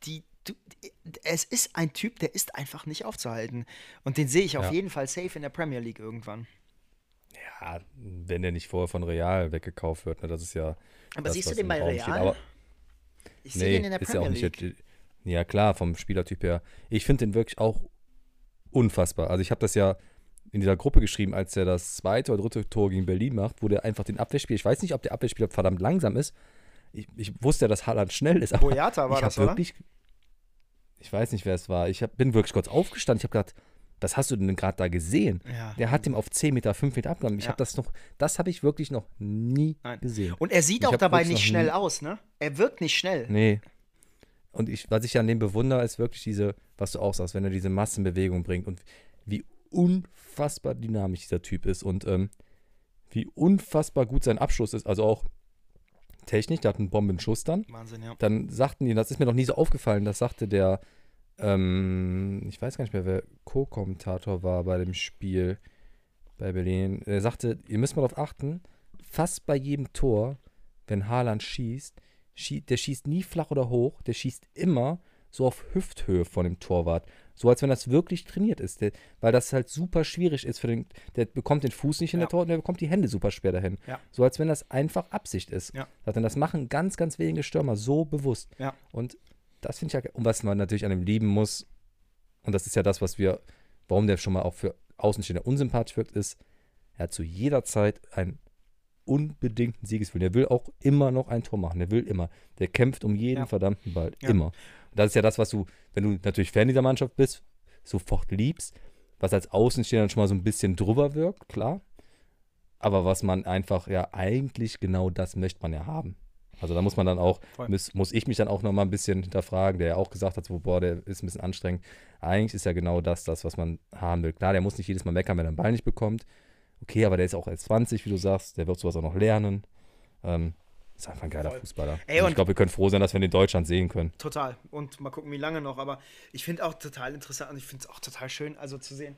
die, du, es ist ein Typ, der ist einfach nicht aufzuhalten. Und den sehe ich auf jeden Fall safe in der Premier League irgendwann. Ja, wenn der nicht vorher von Real weggekauft wird, ne, das ist ja. Aber das, siehst du den bei Real? Steht. Aber, ich sehe nee, den in der Premier ja League. Nicht, ja, klar, vom Spielertyp her. Ich finde den wirklich auch unfassbar. Also ich habe das ja in dieser Gruppe geschrieben, als er das zweite oder dritte Tor gegen Berlin macht, wo der einfach den Abwehrspieler, ich weiß nicht, ob der Abwehrspieler verdammt langsam ist. Ich, ich wusste ja, dass Haaland schnell ist, aber Boyata war ich das, wirklich, oder? Ich weiß nicht, wer es war. Ich hab, bin wirklich kurz aufgestanden. Ich habe gedacht, was hast du denn gerade da gesehen? Ja. Der hat ihm auf 10 Meter, 5 Meter abgenommen. Ich ja. habe das noch, das habe ich wirklich noch nie Nein. gesehen. Und er sieht ich auch dabei nicht schnell aus, ne? Er wirkt nicht schnell. Nee. Und ich, was ich an dem bewundere, ist wirklich diese, was du auch sagst, wenn er diese Massenbewegung bringt und wie unfassbar dynamisch dieser Typ ist und ähm, wie unfassbar gut sein Abschluss ist. Also auch Technik, der hat einen Bombenschuss dann. Wahnsinn, ja. Dann sagten die, das ist mir noch nie so aufgefallen, das sagte der ähm, ich weiß gar nicht mehr, wer Co-Kommentator war bei dem Spiel bei Berlin. Er sagte, ihr müsst mal darauf achten, fast bei jedem Tor, wenn Haaland schießt, schießt, der schießt nie flach oder hoch, der schießt immer so auf Hüfthöhe von dem Torwart. So als wenn das wirklich trainiert ist. Der, weil das halt super schwierig ist für den. Der bekommt den Fuß nicht in ja. der Tor und der bekommt die Hände super schwer dahin. Ja. So als wenn das einfach Absicht ist. Ja. Das machen ganz, ganz wenige Stürmer so bewusst. Ja. Und das finde ich ja, und was man natürlich an ihm lieben muss, und das ist ja das, was wir, warum der schon mal auch für Außenstehender unsympathisch wirkt, ist, er hat zu jeder Zeit einen unbedingten Siegeswillen. Er will auch immer noch ein Tor machen. Er will immer. Der kämpft um jeden ja. verdammten Ball. Ja. Immer. Das ist ja das, was du, wenn du natürlich Fan dieser Mannschaft bist, sofort liebst, was als Außenstehender schon mal so ein bisschen drüber wirkt, klar. Aber was man einfach, ja, eigentlich genau das möchte man ja haben. Also da muss man dann auch, muss, muss ich mich dann auch nochmal ein bisschen hinterfragen, der ja auch gesagt hat, so, boah, der ist ein bisschen anstrengend. Eigentlich ist ja genau das, das, was man haben will. Klar, der muss nicht jedes Mal meckern, wenn er den Ball nicht bekommt. Okay, aber der ist auch erst 20, wie du sagst, der wird sowas auch noch lernen. Ähm, ist einfach ein geiler Voll. Fußballer. Ey, ich glaube, wir können froh sein, dass wir ihn in Deutschland sehen können. Total. Und mal gucken, wie lange noch. Aber ich finde auch total interessant und ich finde es auch total schön, also zu sehen.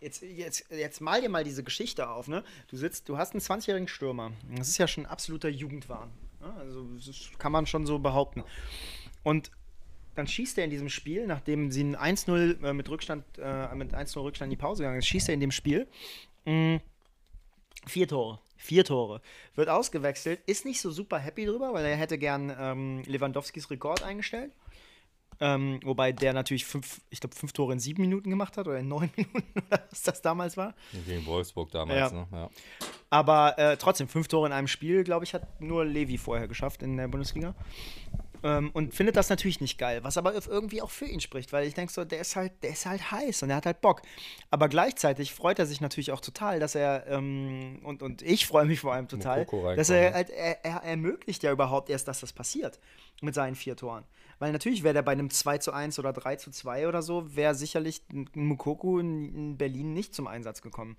Jetzt, jetzt, jetzt mal dir mal diese Geschichte auf, ne? Du sitzt, du hast einen 20-jährigen Stürmer. Das ist ja schon ein absoluter Jugendwahn. Also das kann man schon so behaupten. Und dann schießt er in diesem Spiel, nachdem sie ein 1-0 äh, mit Rückstand, äh, mit 1-0 Rückstand in die Pause gegangen ist, schießt er in dem Spiel mh, mm, vier Tore. Vier Tore. Wird ausgewechselt, ist nicht so super happy drüber, weil er hätte gern ähm, Lewandowskis Rekord eingestellt. Ähm, wobei der natürlich fünf, ich glaube, fünf Tore in sieben Minuten gemacht hat oder in neun Minuten, was das damals war. Gegen Wolfsburg damals, ja. ne? Ja. Aber äh, trotzdem, fünf Tore in einem Spiel, glaube ich, hat nur Levi vorher geschafft in der Bundesliga. Ähm, und findet das natürlich nicht geil, was aber irgendwie auch für ihn spricht, weil ich denke so, der ist halt, der ist halt heiß und er hat halt Bock. Aber gleichzeitig freut er sich natürlich auch total, dass er, ähm, und, und ich freue mich vor allem total, dass er halt, er, er ermöglicht ja überhaupt erst, dass das passiert mit seinen vier Toren. Weil natürlich wäre der bei einem 2 zu 1 oder 3 zu 2 oder so, wäre sicherlich Mukoku in Berlin nicht zum Einsatz gekommen.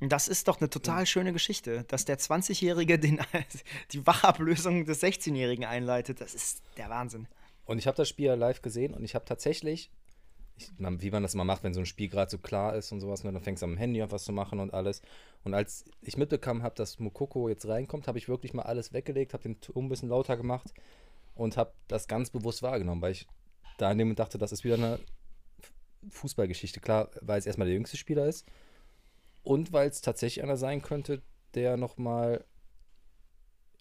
Das ist doch eine total schöne Geschichte, dass der 20-Jährige die Wachablösung des 16-Jährigen einleitet. Das ist der Wahnsinn. Und ich habe das Spiel live gesehen und ich habe tatsächlich, ich, wie man das mal macht, wenn so ein Spiel gerade so klar ist und sowas, ne, dann fängst du am Handy an was zu machen und alles. Und als ich mitbekommen habe, dass Mokoko jetzt reinkommt, habe ich wirklich mal alles weggelegt, habe den Ton ein bisschen lauter gemacht und habe das ganz bewusst wahrgenommen, weil ich da in dem dachte, das ist wieder eine Fußballgeschichte. Klar, weil es erstmal der jüngste Spieler ist und weil es tatsächlich einer sein könnte, der nochmal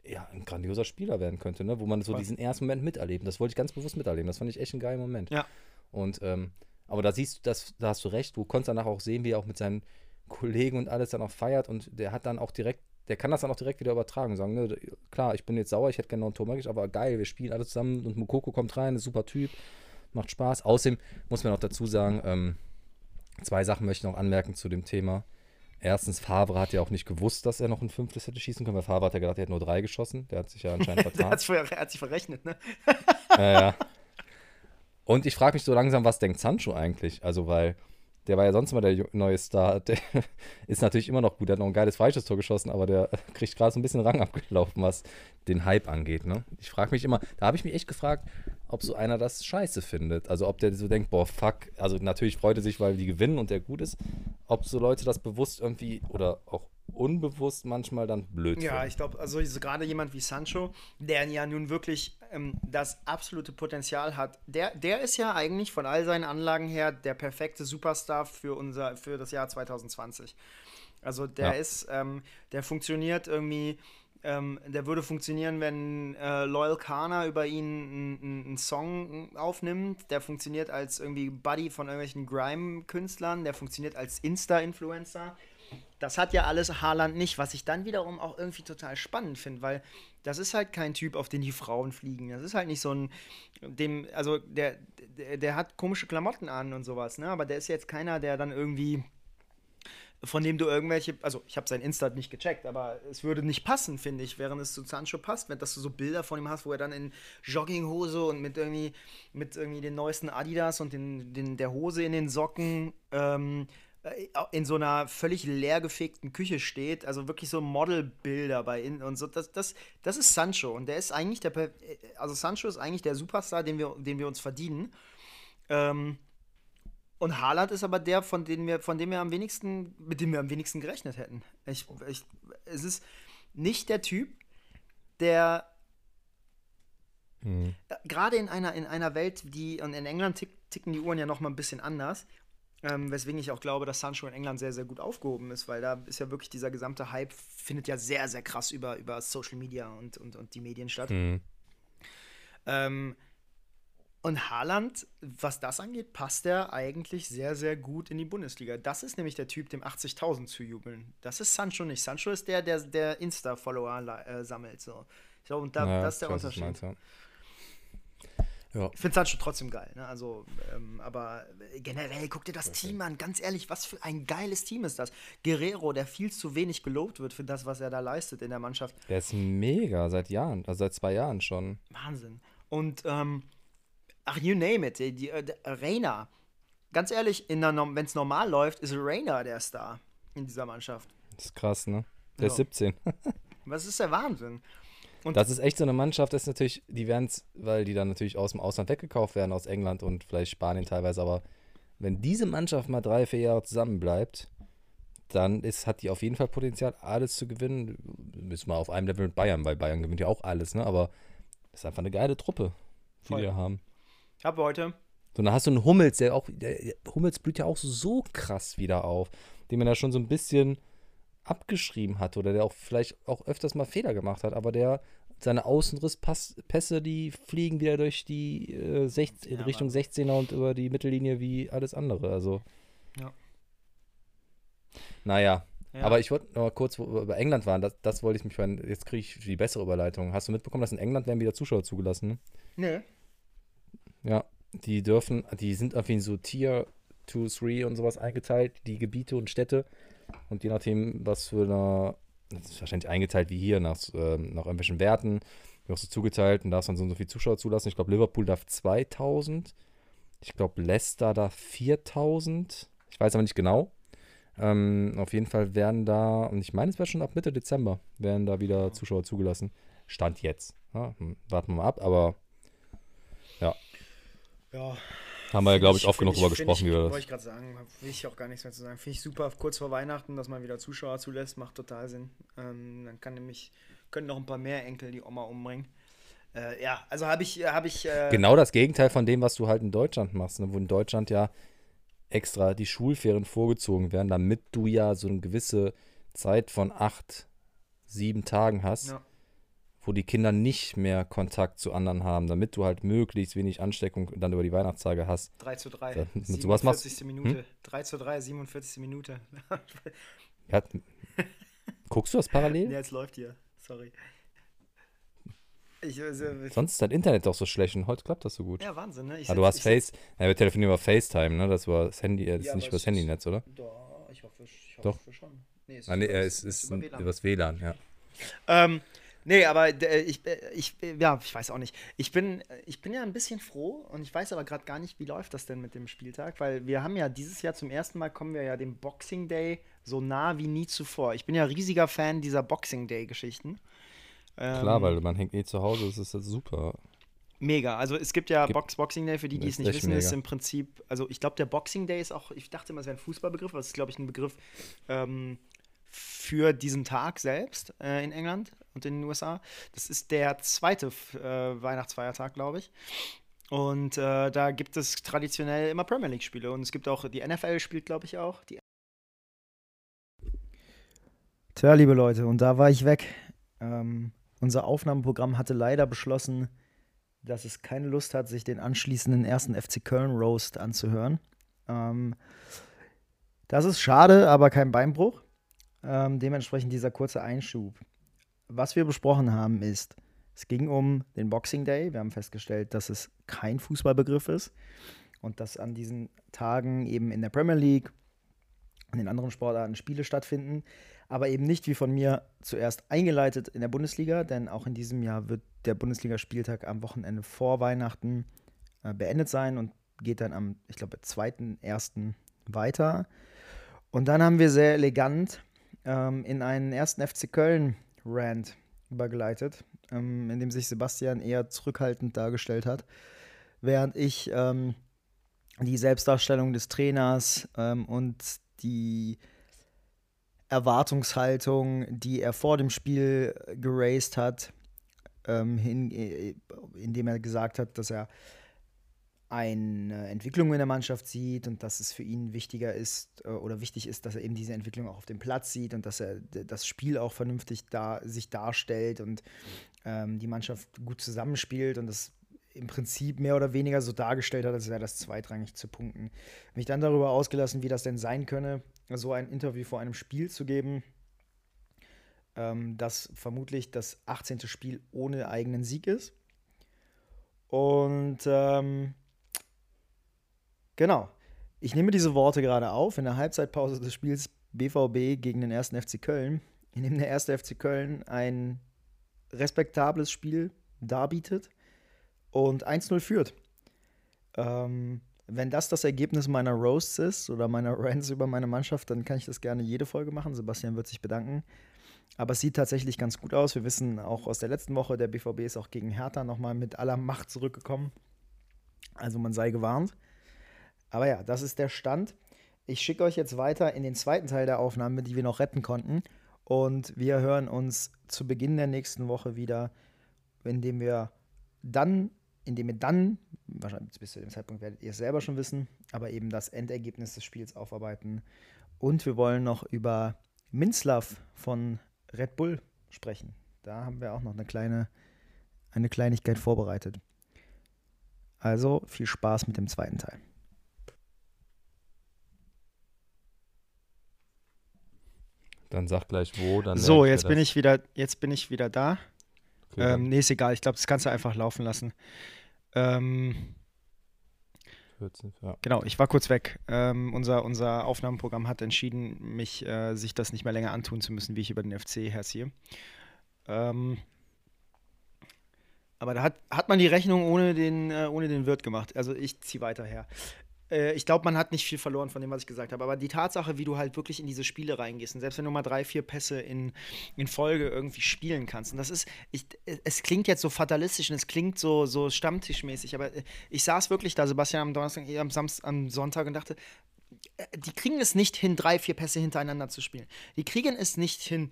ja, ein grandioser Spieler werden könnte, ne? wo man so Voll. diesen ersten Moment miterlebt. Das wollte ich ganz bewusst miterleben. Das fand ich echt einen geilen Moment. Ja. Und, ähm, aber da siehst du, das, da hast du recht, du konntest danach auch sehen, wie er auch mit seinen Kollegen und alles dann auch feiert und der hat dann auch direkt, der kann das dann auch direkt wieder übertragen und sagen, ne, klar, ich bin jetzt sauer, ich hätte gerne noch ein Tor magisch, aber geil, wir spielen alle zusammen und Mukoko kommt rein, ist super Typ, macht Spaß. Außerdem muss man auch dazu sagen, ähm, zwei Sachen möchte ich noch anmerken zu dem Thema Erstens, Favre hat ja auch nicht gewusst, dass er noch ein fünftes hätte schießen können, weil Favre hat ja gedacht, er hätte nur drei geschossen. Der hat sich ja anscheinend Der vertan. hat sich, ver- er hat sich verrechnet, ne? ja, ja. Und ich frage mich so langsam, was denkt Sancho eigentlich? Also, weil der war ja sonst immer der neue Star. Der ist natürlich immer noch gut. Der hat noch ein geiles Freistoßtor geschossen, aber der kriegt gerade so ein bisschen Rang abgelaufen, was den Hype angeht. Ne? Ich frage mich immer, da habe ich mich echt gefragt, ob so einer das scheiße findet. Also, ob der so denkt, boah, fuck. Also, natürlich freut er sich, weil die gewinnen und der gut ist. Ob so Leute das bewusst irgendwie oder auch unbewusst manchmal dann blöd Ja, finden. ich glaube, also so gerade jemand wie Sancho, der ja nun wirklich ähm, das absolute Potenzial hat, der, der ist ja eigentlich von all seinen Anlagen her der perfekte Superstar für unser, für das Jahr 2020. Also der Ja. ist, ähm, der funktioniert irgendwie, ähm, der würde funktionieren, wenn äh, Loyal Kana über ihn einen Song aufnimmt. Der funktioniert als irgendwie Buddy von irgendwelchen Grime-Künstlern. Der funktioniert als Insta-Influencer. Das hat ja alles Haaland nicht, was ich dann wiederum auch irgendwie total spannend finde, weil das ist halt kein Typ, auf den die Frauen fliegen. Das ist halt nicht so ein, dem, also der, der, der hat komische Klamotten an und sowas, ne? Aber der ist jetzt keiner, der dann irgendwie, von dem du irgendwelche, also ich habe sein Insta nicht gecheckt, aber es würde nicht passen, finde ich, während es zu Sancho passt, wenn dass du so Bilder von ihm hast, wo er dann in Jogginghose und mit irgendwie, mit irgendwie den neuesten Adidas und den, den, der Hose in den Socken, ähm, äh, in so einer völlig leergefegten Küche steht, also wirklich so Modelbilder bei in und so das, das, das ist Sancho und der ist eigentlich der per- also Sancho ist eigentlich der Superstar, den wir den wir uns verdienen. Ähm, und Haaland ist aber der, von dem wir von dem wir am wenigsten mit dem wir am wenigsten gerechnet hätten. Ich, ich, es ist nicht der Typ, der Mhm. gerade in einer, in einer Welt, die, und in England tick, ticken die Uhren ja noch mal ein bisschen anders, ähm, weswegen ich auch glaube, dass Sancho in England sehr, sehr gut aufgehoben ist, weil da ist ja wirklich dieser gesamte Hype, findet ja sehr, sehr krass über, über Social Media und, und, und die Medien statt. Mhm. Ähm, und Haaland, was das angeht, passt er eigentlich sehr, sehr gut in die Bundesliga. Das ist nämlich der Typ, dem 80.000 zu jubeln. Das ist Sancho nicht. Sancho ist der, der, der Insta-Follower äh, sammelt. So. Ich glaube, und da, Ja, das ist der Unterschied. meinst, ja. Ja, Ich finde Sancho trotzdem geil, ne? Also, ähm, aber generell, guck dir das Team an, ganz ehrlich, was für ein geiles Team ist das. Guerrero, der viel zu wenig gelobt wird für das, was er da leistet in der Mannschaft. der ist mega seit Jahren, also seit zwei Jahren schon. Wahnsinn. Und, ähm, ach, you name it, die, die, äh, der Reina. Ganz ehrlich, wenn es normal läuft, ist Reina der Star in dieser Mannschaft. Das ist krass, ne? Der ist 17. Was ist der Wahnsinn? Und- Das ist echt so eine Mannschaft, das ist natürlich, die werden es, weil die dann natürlich aus dem Ausland weggekauft werden, aus England und vielleicht Spanien teilweise, aber wenn diese Mannschaft mal drei, vier Jahre zusammenbleibt, dann ist, hat die auf jeden Fall Potenzial, alles zu gewinnen. Müssen wir auf einem Level mit Bayern, weil Bayern gewinnt ja auch alles, ne? Aber das ist einfach eine geile Truppe, die Voll. die da haben. Ich habe heute, So, dann hast du einen Hummels, der auch, der, Hummels blüht ja auch so krass wieder auf, den man da schon so ein bisschen abgeschrieben hat oder der auch vielleicht auch öfters mal Fehler gemacht hat, aber der seine Außenrisspässe, die fliegen wieder durch die äh, 16, Ja, Richtung Mann. 16er und über die Mittellinie wie alles andere. Also. Ja. Naja, ja, aber ich wollte noch mal kurz, wo wir über England waren, das, das wollte ich mich fragen, jetzt kriege ich die bessere Überleitung. Hast du mitbekommen, dass in England werden wieder Zuschauer zugelassen? Ne? nee. Ja, die dürfen, die sind irgendwie in so Tier 2, 3 und sowas eingeteilt, die Gebiete und Städte. Und je nachdem, was für eine, das ist wahrscheinlich eingeteilt wie hier, nach, ähm, nach irgendwelchen Werten, wird so zugeteilt und darfst dann so und so viel Zuschauer zulassen. Ich glaube, Liverpool darf 2000. Ich glaube, Leicester darf 4000. Ich weiß aber nicht genau. Ähm, auf jeden Fall werden da, und ich meine, es wäre schon ab Mitte Dezember, werden da wieder Zuschauer zugelassen. Stand jetzt. Ja, hm, warten wir mal ab, aber Ja. Haben wir ja, glaube ich, oft genug drüber gesprochen, wie wir Wollte ich gerade sagen, will ich auch gar nichts mehr zu sagen. Finde ich super, kurz vor Weihnachten, dass man wieder Zuschauer zulässt, macht total Sinn. Ähm, dann kann nämlich, können noch ein paar mehr Enkel die Oma umbringen. Äh, ja, also habe ich, habe ich, äh, Genau das Gegenteil von dem, was du halt in Deutschland machst, ne? wo in Deutschland ja extra die Schulferien vorgezogen werden, damit du ja so eine gewisse Zeit von acht, sieben Tagen hast, Ja. Wo die Kinder nicht mehr Kontakt zu anderen haben, damit du halt möglichst wenig Ansteckung dann über die Weihnachtstage hast. 3 zu 3. Ja, mit sowas machst- 47. Minute. 3 zu 3, 47. Minute. Ja, guckst du das parallel? ja, jetzt läuft hier. Sorry. Ich, also, Sonst ist dein Internet doch so schlecht und heute klappt das so gut. ja, Wahnsinn, ne? Ich ah, du hast Face, ja, wir telefonieren über FaceTime, ne? Das war das Handy, äh, das Ja, ist nicht über das Handynetz, oder? Da, ich ich hoffe, ich Doch. hoffe schon. Nee, es Ah, nee, über- äh, es ist über ein- WLAN. übers WLAN, ja. Ähm, nee, aber äh, ich, äh, ich, äh, ja, ich weiß auch nicht. Ich bin, ich bin ja ein bisschen froh und ich weiß aber gerade gar nicht, wie läuft das denn mit dem Spieltag, weil wir haben ja dieses Jahr zum ersten Mal kommen wir ja dem Boxing Day so nah wie nie zuvor. Ich bin ja riesiger Fan dieser Boxing Day Geschichten. Ähm, Klar, weil man hängt eh zu Hause, das ist super. Mega. Also es gibt ja Gibt- Box Boxing Day, für die, die Ist es nicht wissen, ist mega. im Prinzip, also ich glaube, der Boxing Day ist auch, ich dachte immer, es wäre ein Fußballbegriff, aber es ist, glaube ich, ein Begriff ähm, für diesen Tag selbst äh, in England und in den USA. Das ist der zweite äh, Weihnachtsfeiertag, glaube ich. Und äh, da gibt es traditionell immer Premier League-Spiele. Und es gibt auch, die NFL spielt, glaube ich, auch. Die Tja, liebe Leute, und da war ich weg. Ähm, unser Aufnahmeprogramm hatte leider beschlossen, dass es keine Lust hat, sich den anschließenden ersten FC Köln Roast anzuhören. Ähm, das ist schade, aber kein Beinbruch. Ähm, dementsprechend dieser kurze Einschub. Was wir besprochen haben ist, es ging um den Boxing Day. Wir haben festgestellt, dass es kein Fußballbegriff ist und dass an diesen Tagen eben in der Premier League und in anderen Sportarten Spiele stattfinden, aber eben nicht wie von mir zuerst eingeleitet in der Bundesliga, denn auch in diesem Jahr wird der Bundesligaspieltag am Wochenende vor Weihnachten äh, beendet sein und geht dann am, ich glaube, 2.1. weiter. Und dann haben wir sehr elegant ähm, in einen ersten FC Köln-Rant übergeleitet, ähm, in dem sich Sebastian eher zurückhaltend dargestellt hat, während ich ähm, die Selbstdarstellung des Trainers ähm, und die Erwartungshaltung, die er vor dem Spiel geraced hat, ähm, hin, äh, indem er gesagt hat, dass er eine Entwicklung in der Mannschaft sieht und dass es für ihn wichtiger ist äh, oder wichtig ist, dass er eben diese Entwicklung auch auf dem Platz sieht und dass er das Spiel auch vernünftig da, sich darstellt und ähm, die Mannschaft gut zusammenspielt und das im Prinzip mehr oder weniger so dargestellt hat, als wäre das zweitrangig zu punkten. Mich dann darüber ausgelassen, wie das denn sein könne, so ein Interview vor einem Spiel zu geben, ähm, das vermutlich das 18. Spiel ohne eigenen Sieg ist. Und ähm, genau, ich nehme diese Worte gerade auf in der Halbzeitpause des Spiels BVB gegen den 1. FC Köln, in dem der 1. FC Köln ein respektables Spiel darbietet und 1-0 führt. Ähm, wenn das das Ergebnis meiner Roasts ist oder meiner Rants über meine Mannschaft, dann kann ich das gerne jede Folge machen. Sebastian wird sich bedanken. Aber es sieht tatsächlich ganz gut aus. Wir wissen auch aus der letzten Woche, der BVB ist auch gegen Hertha nochmal mit aller Macht zurückgekommen. Also man sei gewarnt. Aber ja, das ist der Stand. Ich schicke euch jetzt weiter in den zweiten Teil der Aufnahme, die wir noch retten konnten. Und wir hören uns zu Beginn der nächsten Woche wieder, indem wir dann, indem wir dann, wahrscheinlich bis zu dem Zeitpunkt werdet ihr es selber schon wissen, aber eben das Endergebnis des Spiels aufarbeiten. Und wir wollen noch über Minslav von Red Bull sprechen. Da haben wir auch noch eine kleine, eine Kleinigkeit vorbereitet. Also viel Spaß mit dem zweiten Teil. Dann sag gleich wo, dann. So, jetzt bin ich wieder, jetzt bin ich wieder da. Okay, Ähm, nee, ist egal. Ich glaube, das kannst du einfach laufen lassen. Ähm, 14, ja. genau, ich war kurz weg. Ähm, unser, unser Aufnahmeprogramm hat entschieden, mich äh, sich das nicht mehr länger antun zu müssen, wie ich über den FC herziehe. Ähm, aber da hat, hat man die Rechnung ohne den, äh, ohne den Wirt gemacht. Also ich ziehe weiter her. Äh, ich glaube, man hat nicht viel verloren von dem, was ich gesagt habe. Aber die Tatsache, wie du halt wirklich in diese Spiele reingehst und selbst wenn du mal drei, vier Pässe in, in Folge irgendwie spielen kannst. Und das ist, ich, es klingt jetzt so fatalistisch und es klingt so, so stammtischmäßig, aber äh, ich saß wirklich da, Sebastian, am Donnerstag, äh, am, Samstag, am Sonntag und dachte, äh, die kriegen es nicht hin, drei, vier Pässe hintereinander zu spielen. Die kriegen es nicht hin,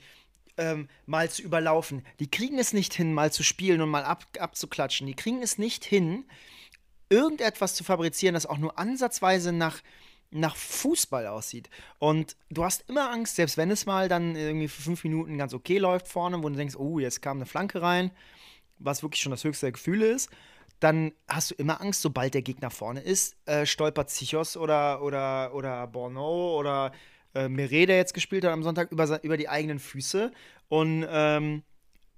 ähm, mal zu überlaufen. Die kriegen es nicht hin, mal zu spielen und mal ab, abzuklatschen. Die kriegen es nicht hin, irgendetwas zu fabrizieren, das auch nur ansatzweise nach, nach Fußball aussieht. Und du hast immer Angst, selbst wenn es mal dann irgendwie für fünf Minuten ganz okay läuft vorne, wo du denkst, oh, jetzt kam eine Flanke rein, was wirklich schon das höchste der Gefühle ist, dann hast du immer Angst, sobald der Gegner vorne ist, äh, stolpert Zichos oder, oder, oder Borno oder äh, Meret, der jetzt gespielt hat am Sonntag, über, über die eigenen Füße und ähm,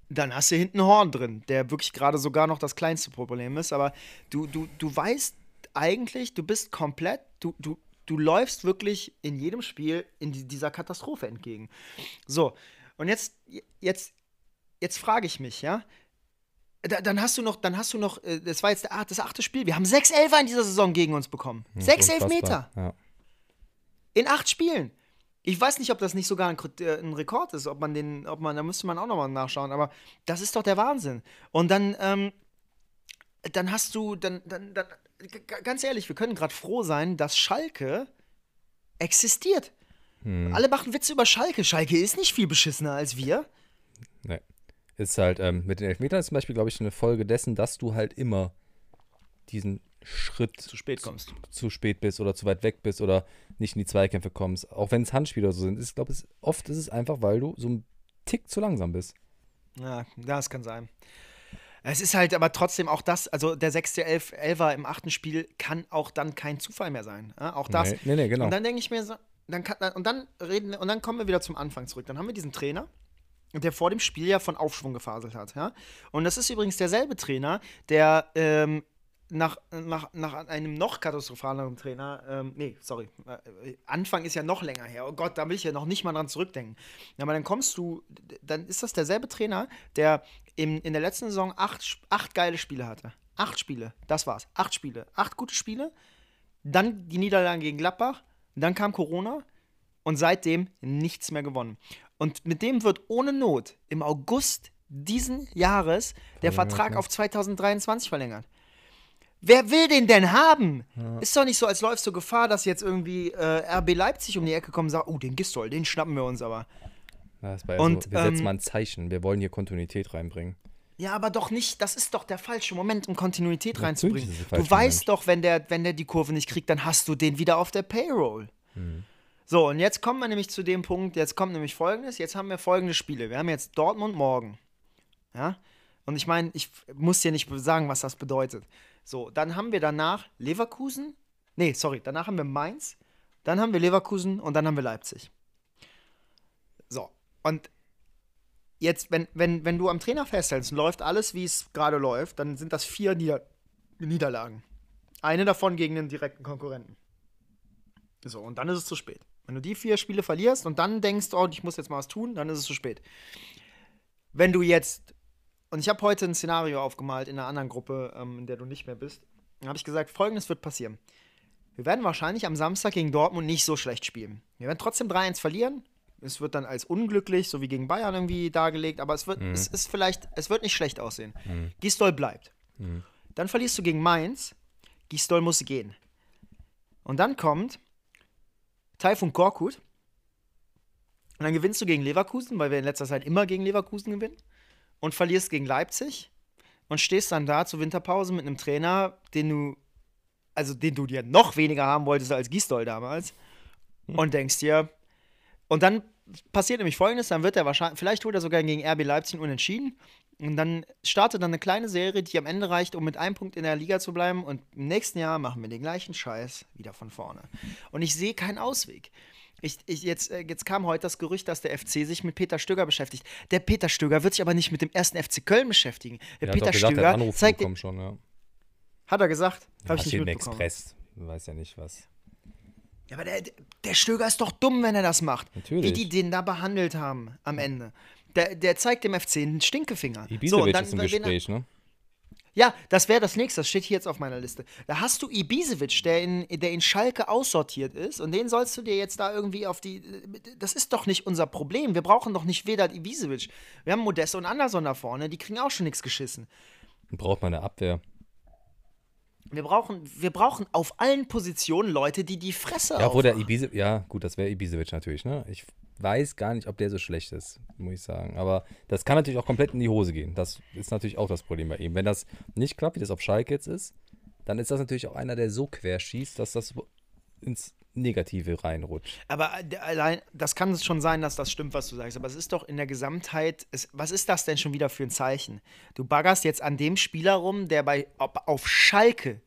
dann hast du hinten Horn drin, der wirklich gerade sogar noch das kleinste Problem ist. Aber du, du, du weißt eigentlich, du bist komplett, du, du, du läufst wirklich in jedem Spiel in die, dieser Katastrophe entgegen. So, und jetzt, jetzt, jetzt frage ich mich, ja, da, dann hast du noch, dann hast du noch, äh, das war jetzt der, das achte Spiel. Wir haben sechs Elfer in dieser Saison gegen uns bekommen. Sechs. Elfmeter Ja. in acht Spielen. Ich weiß nicht, ob das nicht sogar ein, äh, ein Rekord ist, ob man den, ob man, da müsste man auch nochmal nachschauen, aber das ist doch der Wahnsinn. Und dann, ähm, dann hast du, dann, dann, dann ganz ehrlich, wir können gerade froh sein, dass Schalke existiert. Hm. Alle machen Witze über Schalke. Schalke ist nicht viel beschissener als wir. Nee. Ist halt, ähm, mit den Elfmetern ist zum Beispiel, glaube ich, eine Folge dessen, dass du halt immer diesen Schritt Zu spät kommst. zu spät bist oder zu weit weg bist oder nicht in die Zweikämpfe kommst. Auch wenn es Handspiele oder so sind. Ich glaube, es, oft ist es einfach, weil du so ein Tick zu langsam bist. Ja, das kann sein. Es ist halt aber trotzdem auch das, also der sechste Elf, Elfer im achten Spiel kann auch dann kein Zufall mehr sein. Ja, auch das. Nee, nee, nee, genau. Und dann denke ich mir so, dann kann, und dann reden wir, und dann kommen wir wieder zum Anfang zurück. Dann haben wir diesen Trainer, der vor dem Spiel ja von Aufschwung gefaselt hat. Ja? Und das ist übrigens derselbe Trainer, der ähm, nach, nach, nach einem noch katastrophaleren Trainer, ähm, nee, sorry, äh, Anfang ist ja noch länger her. Oh Gott, da will ich ja noch nicht mal dran zurückdenken. Ja, aber dann kommst du, dann ist das derselbe Trainer, der in, in der letzten Saison acht, acht geile Spiele hatte. Acht Spiele, das war's. Acht Spiele. Acht gute Spiele. Dann die Niederlage gegen Gladbach. Dann kam Corona und seitdem nichts mehr gewonnen. Und mit dem wird ohne Not im August diesen Jahres der Vertrag auf 2023 verlängert. Wer will den denn haben? Ist doch nicht so, als läufst du Gefahr, dass jetzt irgendwie äh, RB Leipzig um die Ecke kommt und sagt, oh, den Gistol, den schnappen wir uns aber. Das ja Und, so, wir setzen ähm, mal ein Zeichen. Wir wollen hier Kontinuität reinbringen. Ja, aber doch nicht, das ist doch der falsche Moment, um Kontinuität Natürlich reinzubringen. Du weißt doch, wenn der, wenn der die Kurve nicht kriegt, dann hast du den wieder auf der Payroll. Hm. So, und jetzt kommen wir nämlich zu dem Punkt, jetzt kommt nämlich folgendes, jetzt haben wir folgende Spiele. Wir haben jetzt Dortmund morgen. Ja? Und ich meine, ich muss dir nicht sagen, was das bedeutet. So, dann haben wir danach Leverkusen. Nee, sorry, danach haben wir Mainz, dann haben wir Leverkusen und dann haben wir Leipzig. So, und jetzt, wenn, wenn, wenn du am Trainer festhältst läuft alles, wie es gerade läuft, dann sind das vier Nieder Niederlagen. Eine davon gegen einen direkten Konkurrenten. So, und dann ist es zu spät. Wenn du die vier Spiele verlierst und dann denkst, oh, ich muss jetzt mal was tun, dann ist es zu spät. Wenn du jetzt, und ich habe heute ein Szenario aufgemalt in einer anderen Gruppe, ähm, in der du nicht mehr bist, habe ich gesagt, folgendes wird passieren. Wir werden wahrscheinlich am Samstag gegen Dortmund nicht so schlecht spielen. Wir werden trotzdem 3-1 verlieren. Es wird dann als unglücklich, so wie gegen Bayern irgendwie dargelegt, aber es wird, es ist vielleicht, es wird nicht schlecht aussehen. Gisdol bleibt. Dann verlierst du gegen Mainz. Gisdol muss gehen. Und dann kommt Taifun Korkut. Und dann gewinnst du gegen Leverkusen, weil wir in letzter Zeit immer gegen Leverkusen gewinnen. Und verlierst gegen Leipzig. Und stehst dann da zur Winterpause mit einem Trainer, den du, also den du dir noch weniger haben wolltest als Gisdol damals. Und denkst dir, und dann passiert nämlich folgendes: dann wird er wahrscheinlich, vielleicht holt er sogar gegen RB Leipzig unentschieden. Und dann startet dann eine kleine Serie, die am Ende reicht, um mit einem Punkt in der Liga zu bleiben. Und im nächsten Jahr machen wir den gleichen Scheiß wieder von vorne. Und ich sehe keinen Ausweg. Ich, ich, jetzt, äh, jetzt kam heute das Gerücht, dass der FC sich mit Peter Stöger beschäftigt. Der Peter Stöger wird sich aber nicht mit dem ersten FC Köln beschäftigen. Der Er Peter gesagt, er Stöger Anruf zeigt. bekommen schon, ja. Hat er gesagt? Hab Ja, ich steht nicht mitbekommen. Express. Du weißt ja nicht was. Ja, aber der, der Stöger ist doch dumm, wenn er das macht. Natürlich. Wie die den da behandelt haben am Ende. Der, der zeigt dem FC einen Stinkefinger. Ibisevic und dann- ist im Gespräch, ne? Ja, das wäre das nächste. Das steht hier jetzt auf meiner Liste. Da hast du Ibisevic, der in, der in Schalke aussortiert ist. Und den sollst du dir jetzt da irgendwie auf die. Das ist doch nicht unser Problem. Wir brauchen doch nicht Vedat Ibisevic. Wir haben Modeste und Anderson da vorne. Die kriegen auch schon nichts geschissen. Braucht man eine Abwehr. Wir brauchen, wir brauchen auf allen Positionen Leute, die die Fresse Ja, wo der. Ibisevic, ja, gut, das wäre Ibisevic natürlich, ne? Ich weiß gar nicht, ob der so schlecht ist, muss ich sagen. Aber das kann natürlich auch komplett in die Hose gehen. Das ist natürlich auch das Problem bei ihm. Wenn das nicht klappt, wie das auf Schalke jetzt ist, dann ist das natürlich auch einer, der so quer schießt, dass das ins Negative reinrutscht. Aber äh, allein, das kann es schon sein, dass das stimmt, was du sagst. Aber es ist doch in der Gesamtheit, es, was ist das denn schon wieder für ein Zeichen? Du baggerst jetzt an dem Spieler rum, der bei ob, auf Schalke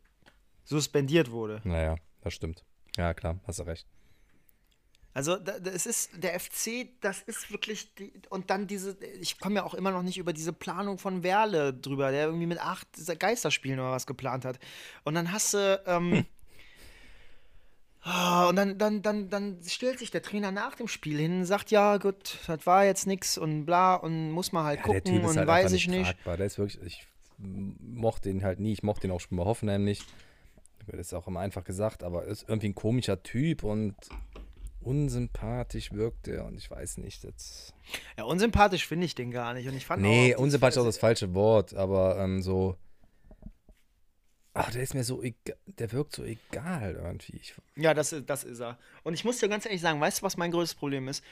suspendiert wurde. Naja, das stimmt. Ja, klar, hast du recht. Also es ist der FC, das ist wirklich die, und dann diese, ich komme ja auch immer noch nicht über diese Planung von Werle drüber, der irgendwie mit acht Geisterspielen oder was geplant hat. Und dann hast du, ähm, Ah, Und dann, dann, dann, dann stellt sich der Trainer nach dem Spiel hin und sagt, ja gut, das war jetzt nix und bla und muss man halt Ja, gucken und halt weiß ich nicht. tragbar. Der ist wirklich, ich mochte ihn halt nie. Ich mochte ihn auch schon bei Hoffenheim nicht. Das ist auch immer einfach gesagt, aber ist irgendwie ein komischer Typ und unsympathisch wirkt er und ich weiß nicht. Das Ja, unsympathisch finde ich den gar nicht und ich fand nee, auch, unsympathisch ist auch das falsche Wort, aber ähm, so. Ach, der ist mir so egal, der wirkt so egal irgendwie. Ich, Ja, das ist, das ist er. Und ich muss dir ganz ehrlich sagen, weißt du, was mein größtes Problem ist?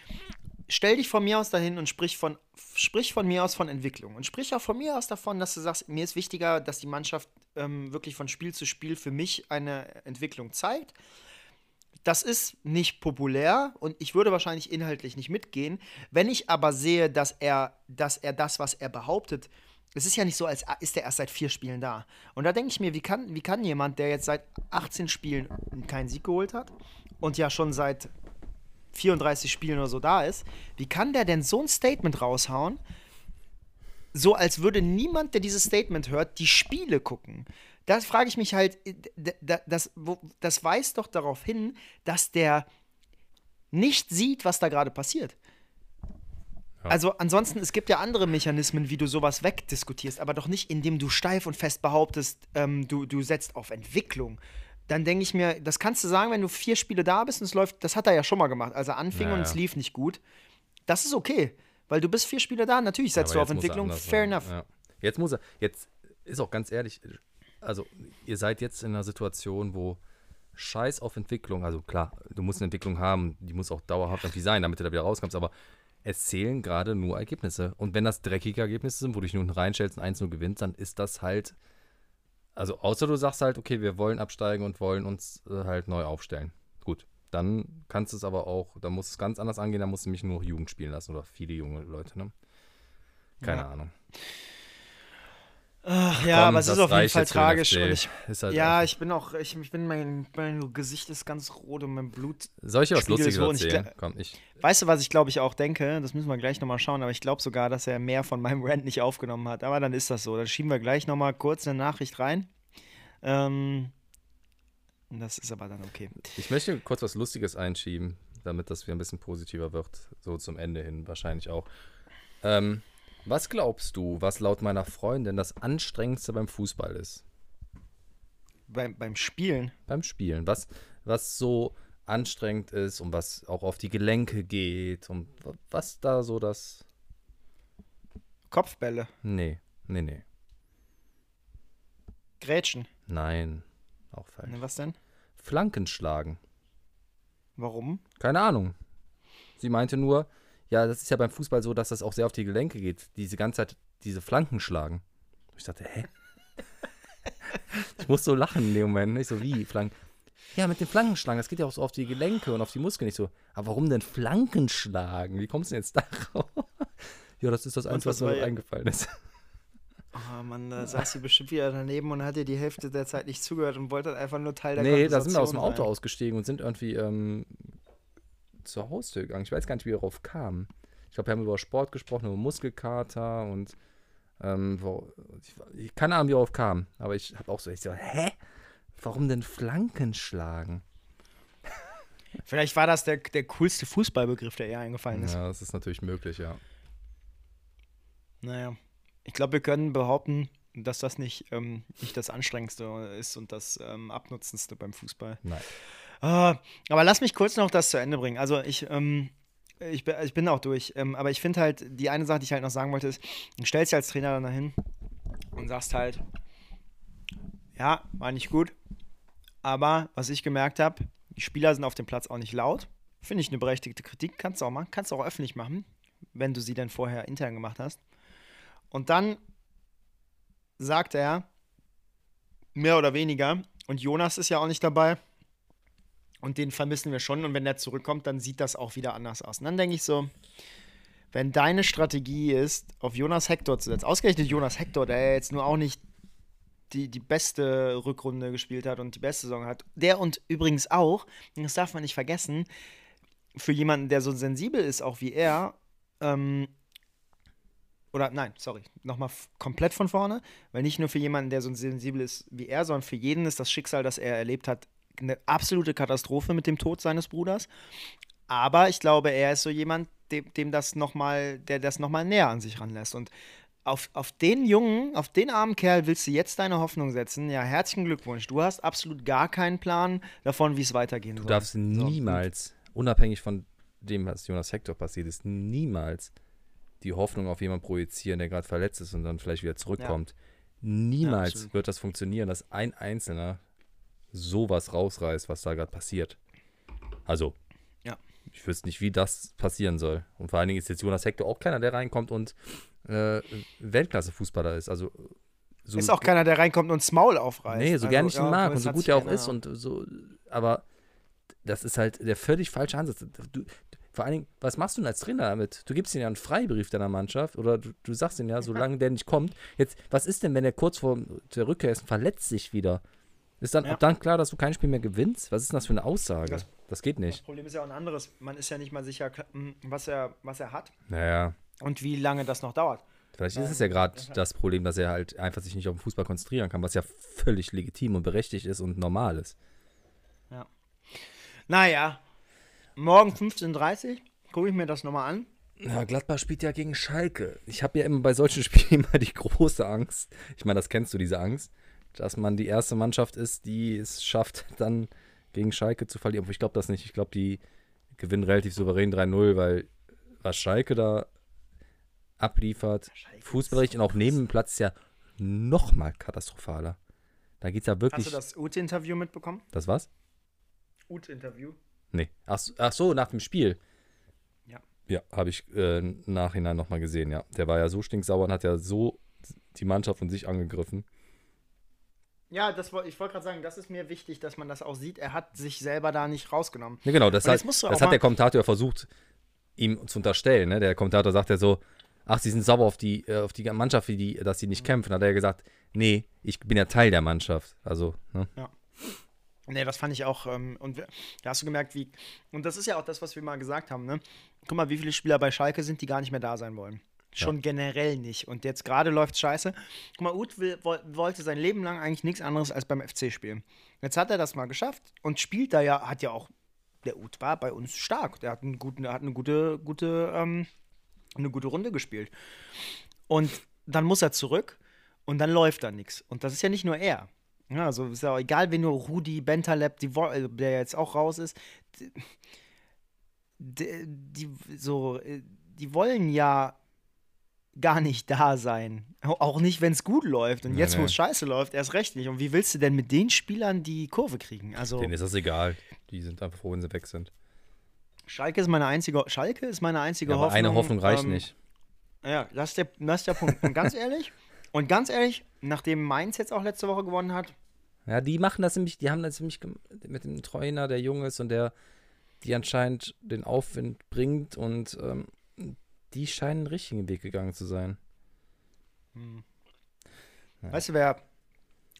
Stell dich von mir aus dahin und sprich von, sprich von mir aus von Entwicklung. Und sprich auch von mir aus davon, dass du sagst, mir ist wichtiger, dass die Mannschaft ähm, wirklich von Spiel zu Spiel für mich eine Entwicklung zeigt. Das ist nicht populär und ich würde wahrscheinlich inhaltlich nicht mitgehen. Wenn ich aber sehe, dass er, dass er das, was er behauptet, es ist ja nicht so, als ist er erst seit vier Spielen da. Und da denke ich mir, wie kann, wie kann jemand, der jetzt seit 18 Spielen keinen Sieg geholt hat und ja schon seit 34 Spielen oder so da ist, wie kann der denn so ein Statement raushauen, so als würde niemand, der dieses Statement hört, die Spiele gucken? Das frage ich mich halt, äh, das, das weist doch darauf hin, dass der nicht sieht, was da gerade passiert. Ja. Also ansonsten, es gibt ja andere Mechanismen, wie du sowas wegdiskutierst, aber doch nicht, indem du steif und fest behauptest, ähm, du, du setzt auf Entwicklung. Dann denke ich mir, das kannst du sagen, wenn du vier Spiele da bist und es läuft, das hat er ja schon mal gemacht, als er anfing Ja, und es ja. lief nicht gut. Das ist okay, weil du bist vier Spiele da, natürlich setzt aber du auf Entwicklung, fair sein. enough. Ja. Jetzt muss er, jetzt ist auch ganz ehrlich, also ihr seid jetzt in einer Situation, wo Scheiß auf Entwicklung, also klar, du musst eine Entwicklung haben, die muss auch dauerhaft irgendwie sein, damit du da wieder rauskommst, aber es zählen gerade nur Ergebnisse. Und wenn das dreckige Ergebnisse sind, wo du dich nur reinstellst und 1-0 gewinnst, dann ist das halt, also außer du sagst halt, okay, wir wollen absteigen und wollen uns äh, halt neu aufstellen. Gut, dann kannst du es aber auch, dann musst du es ganz anders angehen, dann musst du mich nur Jugend spielen lassen oder viele junge Leute, ne? Keine Ja. Ahnung. Ach, ja, Komm, aber es ist auf jeden Fall tragisch. Ich, halt ja, ich bin auch, ich, ich bin, mein, mein Gesicht ist ganz rot und mein Blut. Soll ich was Lustiges ich erzählen? gla- Komm, ich. Weißt du, was ich glaube ich auch denke? Das müssen wir gleich nochmal schauen, aber ich glaube sogar, dass er mehr von meinem Rant nicht aufgenommen hat. Aber dann ist das so. Dann schieben wir gleich nochmal kurz eine Nachricht rein. Ähm, das ist aber dann okay. Ich möchte kurz was Lustiges einschieben, damit das wieder ein bisschen positiver wird. So zum Ende hin wahrscheinlich auch. Ähm, was glaubst du, was laut meiner Freundin das Anstrengendste beim Fußball ist? Beim, beim Spielen. Beim Spielen. Was, was so anstrengend ist und was auch auf die Gelenke geht und wa- was da so das. Kopfbälle. Nee, nee, nee. Grätschen. Nein. Auch falsch. Ne, was denn? Flanken schlagen. Warum? Keine Ahnung. Sie meinte nur, ja, das ist ja beim Fußball so, dass das auch sehr auf die Gelenke geht. Diese ganze Zeit diese Flanken schlagen. Ich dachte, hä? ich muss so lachen in dem Moment. Nicht so wie Flanken. Ja, mit den Flankenschlagen, das geht ja auch so auf die Gelenke und auf die Muskeln. Nicht so, aber warum denn Flanken schlagen? Wie kommst du denn jetzt darauf? ja, das ist das Einzige, was mir ja- eingefallen ist. Oh Mann, da saß sie bestimmt wieder daneben und hat dir die Hälfte der Zeit nicht zugehört und wollte einfach nur Teil der Nee, da sind wir aus dem Auto sein. ausgestiegen und sind irgendwie ähm, zur Haustür gegangen. Ich weiß gar nicht, wie wir darauf kamen. Ich glaube, wir haben über Sport gesprochen, über Muskelkater und ähm, wo, ich, ich keine Ahnung, wie wir darauf kamen. Aber ich habe auch so, ich so, hä? Warum denn Flanken schlagen? Vielleicht war das der, der coolste Fußballbegriff, der ihr eingefallen ist. Ja, das ist natürlich möglich, ja. Naja. Ich glaube, wir können behaupten, dass das nicht, ähm, nicht das Anstrengendste ist und das ähm, Abnutzendste beim Fußball. Nein. Ah, aber lass mich kurz noch das zu Ende bringen. Also ich, ähm, ich, bin- ich bin auch durch. Ähm, aber ich finde halt, die eine Sache, die ich halt noch sagen wollte, ist, du stellst dich als Trainer dann dahin und sagst halt, ja, war nicht gut. Aber was ich gemerkt habe, die Spieler sind auf dem Platz auch nicht laut. Finde ich eine berechtigte Kritik. Kannst du auch machen. Kannst du auch öffentlich machen, wenn du sie dann vorher intern gemacht hast. Und dann sagt er, mehr oder weniger, und Jonas ist ja auch nicht dabei, und den vermissen wir schon. Und wenn der zurückkommt, dann sieht das auch wieder anders aus. Und dann denke ich so, wenn deine Strategie ist, auf Jonas Hector zu setzen, ausgerechnet Jonas Hector, der jetzt nur auch nicht die, die beste Rückrunde gespielt hat und die beste Saison hat, der und übrigens auch, das darf man nicht vergessen, für jemanden, der so sensibel ist, auch wie er, ähm, oder nein, sorry, nochmal komplett von vorne, weil nicht nur für jemanden, der so sensibel ist wie er, sondern für jeden ist das Schicksal, das er erlebt hat, eine absolute Katastrophe mit dem Tod seines Bruders. Aber ich glaube, er ist so jemand, dem, dem das noch mal, der das nochmal näher an sich ranlässt. Und auf, auf den Jungen, auf den armen Kerl willst du jetzt deine Hoffnung setzen. Ja, herzlichen Glückwunsch. Du hast absolut gar keinen Plan davon, wie es weitergehen Du soll. darfst So, niemals, unabhängig von dem, was Jonas Hector passiert ist, niemals die Hoffnung auf jemanden projizieren, der gerade verletzt ist und dann vielleicht wieder zurückkommt. Niemals absolut. wird das funktionieren, dass ein Einzelner sowas rausreißt, was da gerade passiert. Also, Ja. ich wüsste nicht, wie das passieren soll. Und vor allen Dingen ist jetzt Jonas Hector auch keiner, der reinkommt und äh, Weltklasse-Fußballer ist. Also, so Ist auch keiner, der reinkommt und das Maul aufreißt. Nee, so Also, gern ich ihn ja, mag und so gut er auch ist und so, aber das ist halt der völlig falsche Ansatz. Du, vor allen Dingen, was machst du denn als Trainer damit? Du gibst ihm ja einen Freibrief deiner Mannschaft oder du, du sagst ihm ja, solange der nicht kommt. Jetzt, was ist denn, wenn er kurz vor der Rückkehr ist und verletzt sich wieder? Ist dann, Ja. ab dann klar, dass du kein Spiel mehr gewinnst? Was ist denn das für eine Aussage? Das- Das, geht Das nicht. Problem ist ja auch ein anderes. Man ist ja nicht mal sicher, was er, was er hat Naja, und wie lange das noch dauert. vielleicht ist es ja gerade das Problem, dass er halt einfach sich nicht auf den Fußball konzentrieren kann, was ja völlig legitim und berechtigt ist und normal ist. Naja, morgen 15.30 Uhr gucke ich mir das nochmal an. Ja, Gladbach spielt ja gegen Schalke. Ich habe ja immer bei solchen Spielen immer die große Angst. Ich meine, das kennst du, diese Angst, dass man die erste Mannschaft ist, die es schafft, dann gegen Schalke zu verlieren. Obwohl ich glaube das nicht. Ich glaube, die gewinnen relativ souverän 3-0, weil was Schalke da abliefert, fußballerisch und auch neben dem Platz ist ja noch mal katastrophaler. Da geht es ja Hast wirklich. du das Ute-Interview mitbekommen? das was? Ute-Interview. Nee. Ach, so- ach so, nach dem Spiel. Ja. Ja, habe ich äh, im Nachhinein nochmal gesehen, ja. Der war ja so stinksauer und hat ja so die Mannschaft von sich angegriffen. Ja, das, ich wollte gerade sagen, das ist mir wichtig, dass man das auch sieht. Er hat sich selber da nicht rausgenommen. Ja, genau, das, hat, das hat der Kommentator ja versucht, ihm zu unterstellen. Ne? Der Kommentator sagt ja so, ach, sie sind sauer auf die, äh, auf die Mannschaft, wie die, dass sie nicht kämpfen. Hat er gesagt, nee, ich bin ja Teil der Mannschaft. Also, ne? Nee, das fand ich auch. Ähm, und da hast du gemerkt, wie. Und das ist ja auch das, was wir mal gesagt haben, ne? Guck mal, wie viele Spieler bei Schalke sind, die gar nicht mehr da sein wollen. Schon generell nicht. Und jetzt gerade läuft scheiße. Guck mal, Uth will, woll- wollte sein Leben lang eigentlich nichts anderes als beim FC spielen. Jetzt hat er das mal geschafft und spielt da ja, hat ja auch. Der Uth war bei uns stark. Der hat, einen guten, der hat eine gute, gute, ähm, eine gute Runde gespielt. Und dann muss er zurück und dann läuft da nichts. Und das ist ja nicht nur er. Ja, also ist ja auch egal, wenn nur Rudi, Bentaleb, die, äh, der jetzt auch raus ist, die, die, so, äh, die wollen ja gar nicht da sein. Au- Auch nicht, wenn es gut läuft. Und Nee, jetzt, wo es scheiße läuft, erst recht nicht. Und wie willst du denn mit den Spielern die Kurve kriegen? Also, Denen ist das egal. Die sind einfach froh, wenn sie weg sind. Schalke ist meine einzige, Schalke ist meine einzige Ja, Hoffnung. eine Hoffnung reicht ähm, nicht. Ja, das ist der, das ist der Punkt. Und ganz ehrlich, und ganz ehrlich, nachdem Mainz jetzt auch letzte Woche gewonnen hat, Ja, die machen das nämlich, die haben das nämlich mit dem Trainer, der jung ist und der die anscheinend den Aufwind bringt und ähm, die scheinen den richtigen Weg gegangen zu sein. Ja. weißt du, wer,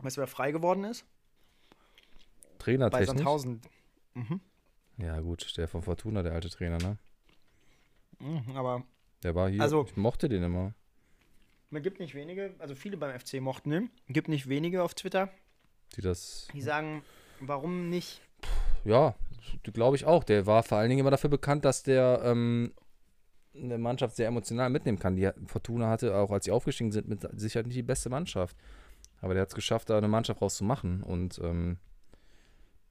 weißt du, wer frei geworden ist? Bei Trainertechnisch. Sandhausen. Mhm. Ja, gut, der von Fortuna, der alte Trainer, ne? Mhm, aber Der war hier, Also- ich mochte den immer. man gibt nicht wenige, also viele beim FC mochten ihn, gibt nicht wenige auf Twitter, Die das, die sagen, warum nicht? ja, glaube ich auch. Der war vor allen Dingen immer dafür bekannt, dass der ähm, eine Mannschaft sehr emotional mitnehmen kann. Die Fortuna hatte, auch als sie aufgestiegen sind, mit Sicherheit nicht die beste Mannschaft. Aber der hat es geschafft, da eine Mannschaft rauszumachen. Und ähm,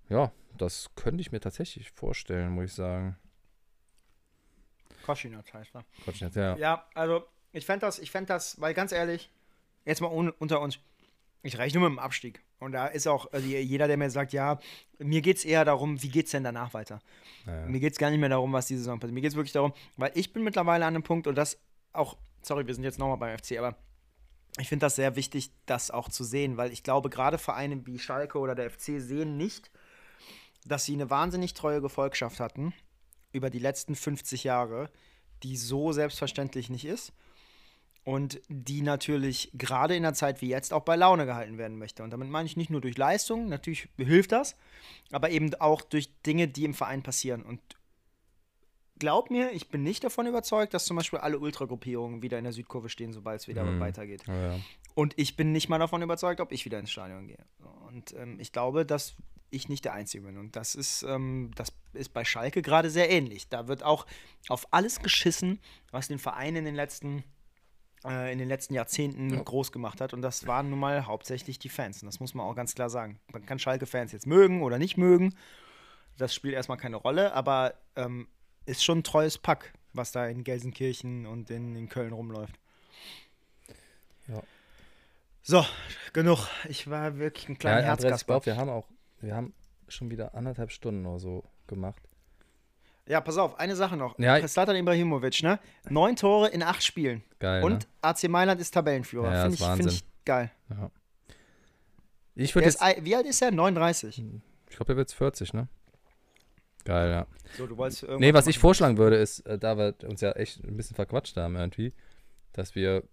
ja, das könnte ich mir tatsächlich vorstellen, muss ich sagen. Koschinat heißt er. Jetzt, ja. Ja, also ich fände das, ich fände das, weil ganz ehrlich, jetzt mal un unter uns, ich rechne mit dem Abstieg. Und da ist auch also jeder, der mir sagt, ja, mir geht es eher darum, wie geht es denn danach weiter? Ja. Mir geht es gar nicht mehr darum, was diese Saison passiert. Mir geht es wirklich darum, weil ich bin mittlerweile an einem Punkt und das auch, sorry, wir sind jetzt nochmal beim FC, aber ich finde das sehr wichtig, das auch zu sehen, weil ich glaube, gerade Vereine wie Schalke oder der FC sehen nicht, dass sie eine wahnsinnig treue Gefolgschaft hatten über die letzten 50 Jahre, die so selbstverständlich nicht ist und die natürlich gerade in einer Zeit wie jetzt auch bei Laune gehalten werden möchte. Und damit meine ich nicht nur durch Leistung, natürlich hilft das, aber eben auch durch Dinge, die im Verein passieren. Und glaub mir, ich bin nicht davon überzeugt, dass zum Beispiel alle Ultragruppierungen wieder in der Südkurve stehen, sobald es wieder Mhm. weitergeht. Ja, ja. Und ich bin nicht mal davon überzeugt, ob ich wieder ins Stadion gehe. Und ähm, ich glaube, dass ich nicht der Einzige bin. Und das ist, ähm, das ist bei Schalke gerade sehr ähnlich. Da wird auch auf alles geschissen, was den Verein in den letzten, äh, in den letzten Jahrzehnten Ja. groß gemacht hat. Und das waren nun mal hauptsächlich die Fans. Und das muss man auch ganz klar sagen. Man kann Schalke-Fans jetzt mögen oder nicht mögen. Das spielt erstmal keine Rolle, aber ähm, ist schon ein treues Pack, was da in Gelsenkirchen und in, in Köln rumläuft. Ja. So, genug. Ich war wirklich ein kleiner Ja, Andreas, ich glaube, wir haben auch, wir haben schon wieder anderthalb Stunden oder so gemacht. Ja, pass auf, eine Sache noch. Ja. Slatan Ibrahimovic, ne? Neun Tore in acht Spielen. Geil. Und ne? AC Mailand ist Tabellenführer. Ja, Finde ist ich, find ich geil. Ja. Ich ist, jetzt, ei- wie alt ist er? 39. ich glaube, er wird 40, ne? Geil, ja. So, du wolltest irgendwas Nee, was ich vorschlagen würde, ist, äh, da wir uns ja echt ein bisschen verquatscht haben irgendwie, dass wir,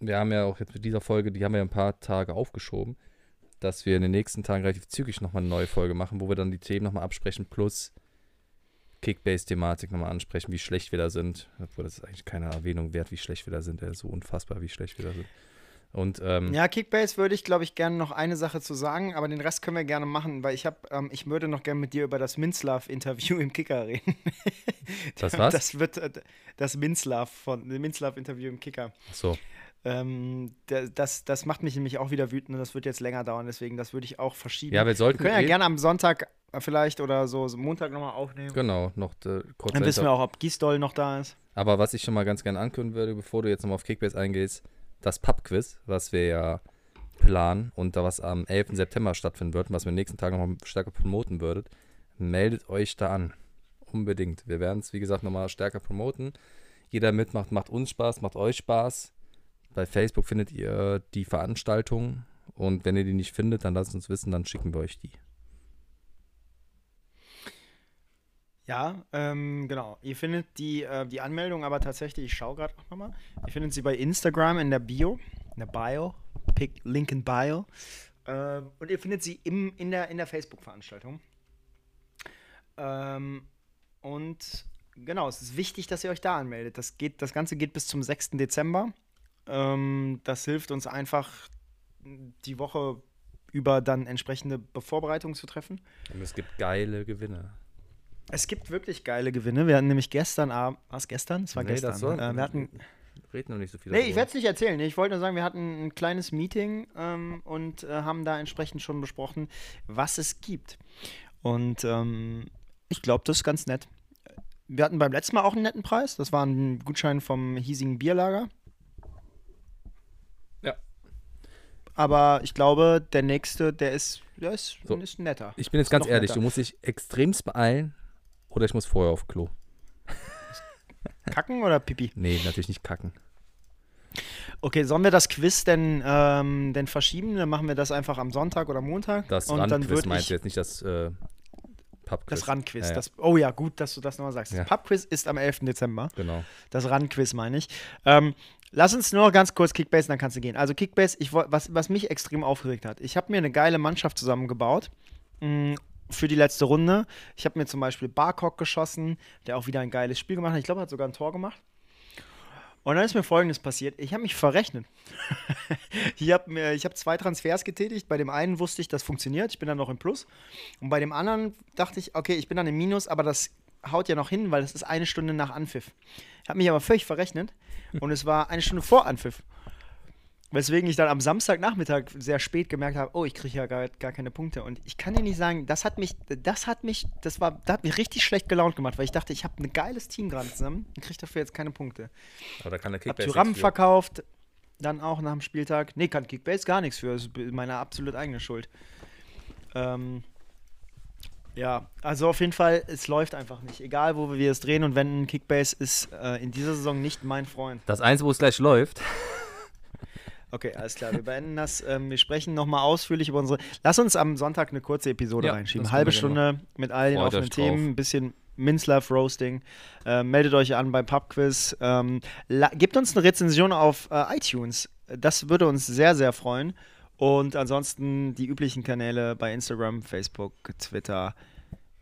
wir haben ja auch jetzt mit dieser Folge, die haben wir ja ein paar Tage aufgeschoben, dass wir in den nächsten Tagen relativ zügig nochmal eine neue Folge machen, wo wir dann die Themen nochmal absprechen, plus Kickbase-Thematik nochmal ansprechen, wie schlecht wir da sind. Obwohl das ist eigentlich keine Erwähnung wert, wie schlecht wir da sind. So unfassbar, wie schlecht wir da sind. Und ähm, Ja, Kickbase würde ich, glaube ich, gerne noch eine Sache zu sagen, aber den Rest können wir gerne machen, weil ich habe, ähm, ich würde noch gerne mit dir über das Minzlaff-Interview im Kicker reden. Das was? Das wird äh, das Minzlaff von Minzlaff-Interview im Kicker. so, Ähm, da- das, das macht mich nämlich auch wieder wütend und das wird jetzt länger dauern, deswegen das würde ich auch verschieben. ja, wir wir sollten können ja eh- gerne am Sonntag äh, vielleicht oder so, so Montag nochmal aufnehmen. genau noch äh, kurz Dann wissen wir auch, ob Gisdol noch da ist. Aber was ich schon mal ganz gerne ankündigen würde, bevor du jetzt nochmal auf Kickbase eingehst, das Pub-Quiz, was wir ja planen und da was am 11. September stattfinden wird und was wir am nächsten Tag nochmal stärker promoten würdet, meldet euch da an. Unbedingt. Wir werden es, wie gesagt, nochmal stärker promoten. Jeder mitmacht, macht uns Spaß, macht euch Spaß. Bei Facebook findet ihr die Veranstaltung und wenn ihr die nicht findet, dann lasst uns wissen, dann schicken wir euch die. Ja, ähm, genau. Ihr findet die, äh, die Anmeldung aber tatsächlich, ich schaue gerade nochmal, ihr findet sie bei Instagram in der Bio, in der Bio, Pick, Link in Bio. Ähm, und ihr findet sie im, in der, in der Facebook-Veranstaltung. Ähm, und genau, es ist wichtig, dass ihr euch da anmeldet. Das, geht, das Ganze geht bis zum 6. Dezember. Ähm, das hilft uns einfach, die Woche über dann entsprechende Vorbereitungen zu treffen. Und es gibt geile Gewinne. Es gibt wirklich geile Gewinne. Wir hatten nämlich gestern Abend. Was gestern? Es war Nee, gestern. das soll- äh, wir hatten. Reden noch nicht so viel Nee, ich darüber. werde es nicht erzählen. Ich wollte nur sagen, wir hatten ein kleines Meeting ähm, und äh, haben da entsprechend schon besprochen, was es gibt. Und ähm, ich glaube, das ist ganz nett. Wir hatten beim letzten Mal auch einen netten Preis. Das war ein Gutschein vom hiesigen Bierlager. Ja. Aber ich glaube, der nächste, der ist, der ist, So. ist netter. Ich bin jetzt ganz ehrlich, netter. du musst dich extremst beeilen oder ich muss vorher auf Klo. Kacken oder Pipi? Nee, natürlich nicht kacken. Okay, sollen wir das Quiz denn, ähm, denn verschieben? Dann machen wir das einfach am Sonntag oder Montag. Das und dann würde meinst du jetzt nicht das äh, Pubquiz. das Randquiz. Ja, ja. Oh ja, gut, dass du das nochmal sagst. Das Ja. Pubquiz ist am 11. Dezember. Genau. Das Randquiz meine ich. Ähm, lass uns nur ganz kurz Kickbase, dann kannst du gehen. Also Kickbase, ich, was, was mich extrem aufgeregt hat. Ich habe mir eine geile Mannschaft zusammengebaut. mh, für die letzte Runde. Ich habe mir zum Beispiel Barcock geschossen, der auch wieder ein geiles Spiel gemacht hat. Ich glaube, er hat sogar ein Tor gemacht. Und dann ist mir folgendes passiert. Ich habe mich verrechnet. ich habe hab zwei Transfers getätigt. Bei dem einen wusste ich, das funktioniert. Ich bin dann noch im Plus. Und bei dem anderen dachte ich, okay, ich bin dann im Minus, aber das haut ja noch hin, weil das ist eine Stunde nach Anpfiff. Ich habe mich aber völlig verrechnet. Und es war eine Stunde vor Anpfiff. Weswegen ich dann am Samstagnachmittag sehr spät gemerkt habe, oh, ich kriege ja gar, gar keine Punkte. Und ich kann dir nicht sagen, das hat mich, das hat mich, das war, das hat mich richtig schlecht gelaunt gemacht, weil ich dachte, ich habe ein geiles Team gerade zusammen und kriege dafür jetzt keine Punkte. Aber da kann der Hab Kickbase nichts für. verkauft, dann auch nach dem Spieltag. Nee, kann Kickbase gar nichts für, das ist meine absolut eigene Schuld. Ähm, ja, also auf jeden Fall, es läuft einfach nicht. Egal, wo wir es drehen und wenden, Kickbase ist äh, in dieser Saison nicht mein Freund. Das eins, wo es gleich läuft. Okay, alles klar, wir beenden das. Ähm, wir sprechen nochmal ausführlich über unsere. Lass uns am Sonntag eine kurze Episode Ja, reinschieben. Halbe Stunde mit all den Freut offenen. Themen, ein bisschen Minzlaff Roasting. Ähm, meldet euch an beim Pubquiz. Ähm, gebt uns eine Rezension auf äh, iTunes. Das würde uns sehr, sehr freuen. Und ansonsten die üblichen Kanäle bei Instagram, Facebook, Twitter.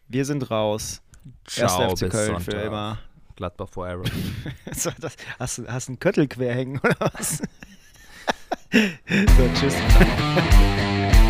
Wir sind raus. Ciao, Erster FC bis Köln Sonntag. für immer. Gladbach forever. So, das, hast, du- hast du einen Köttel quer hängen oder was? so, tschüss.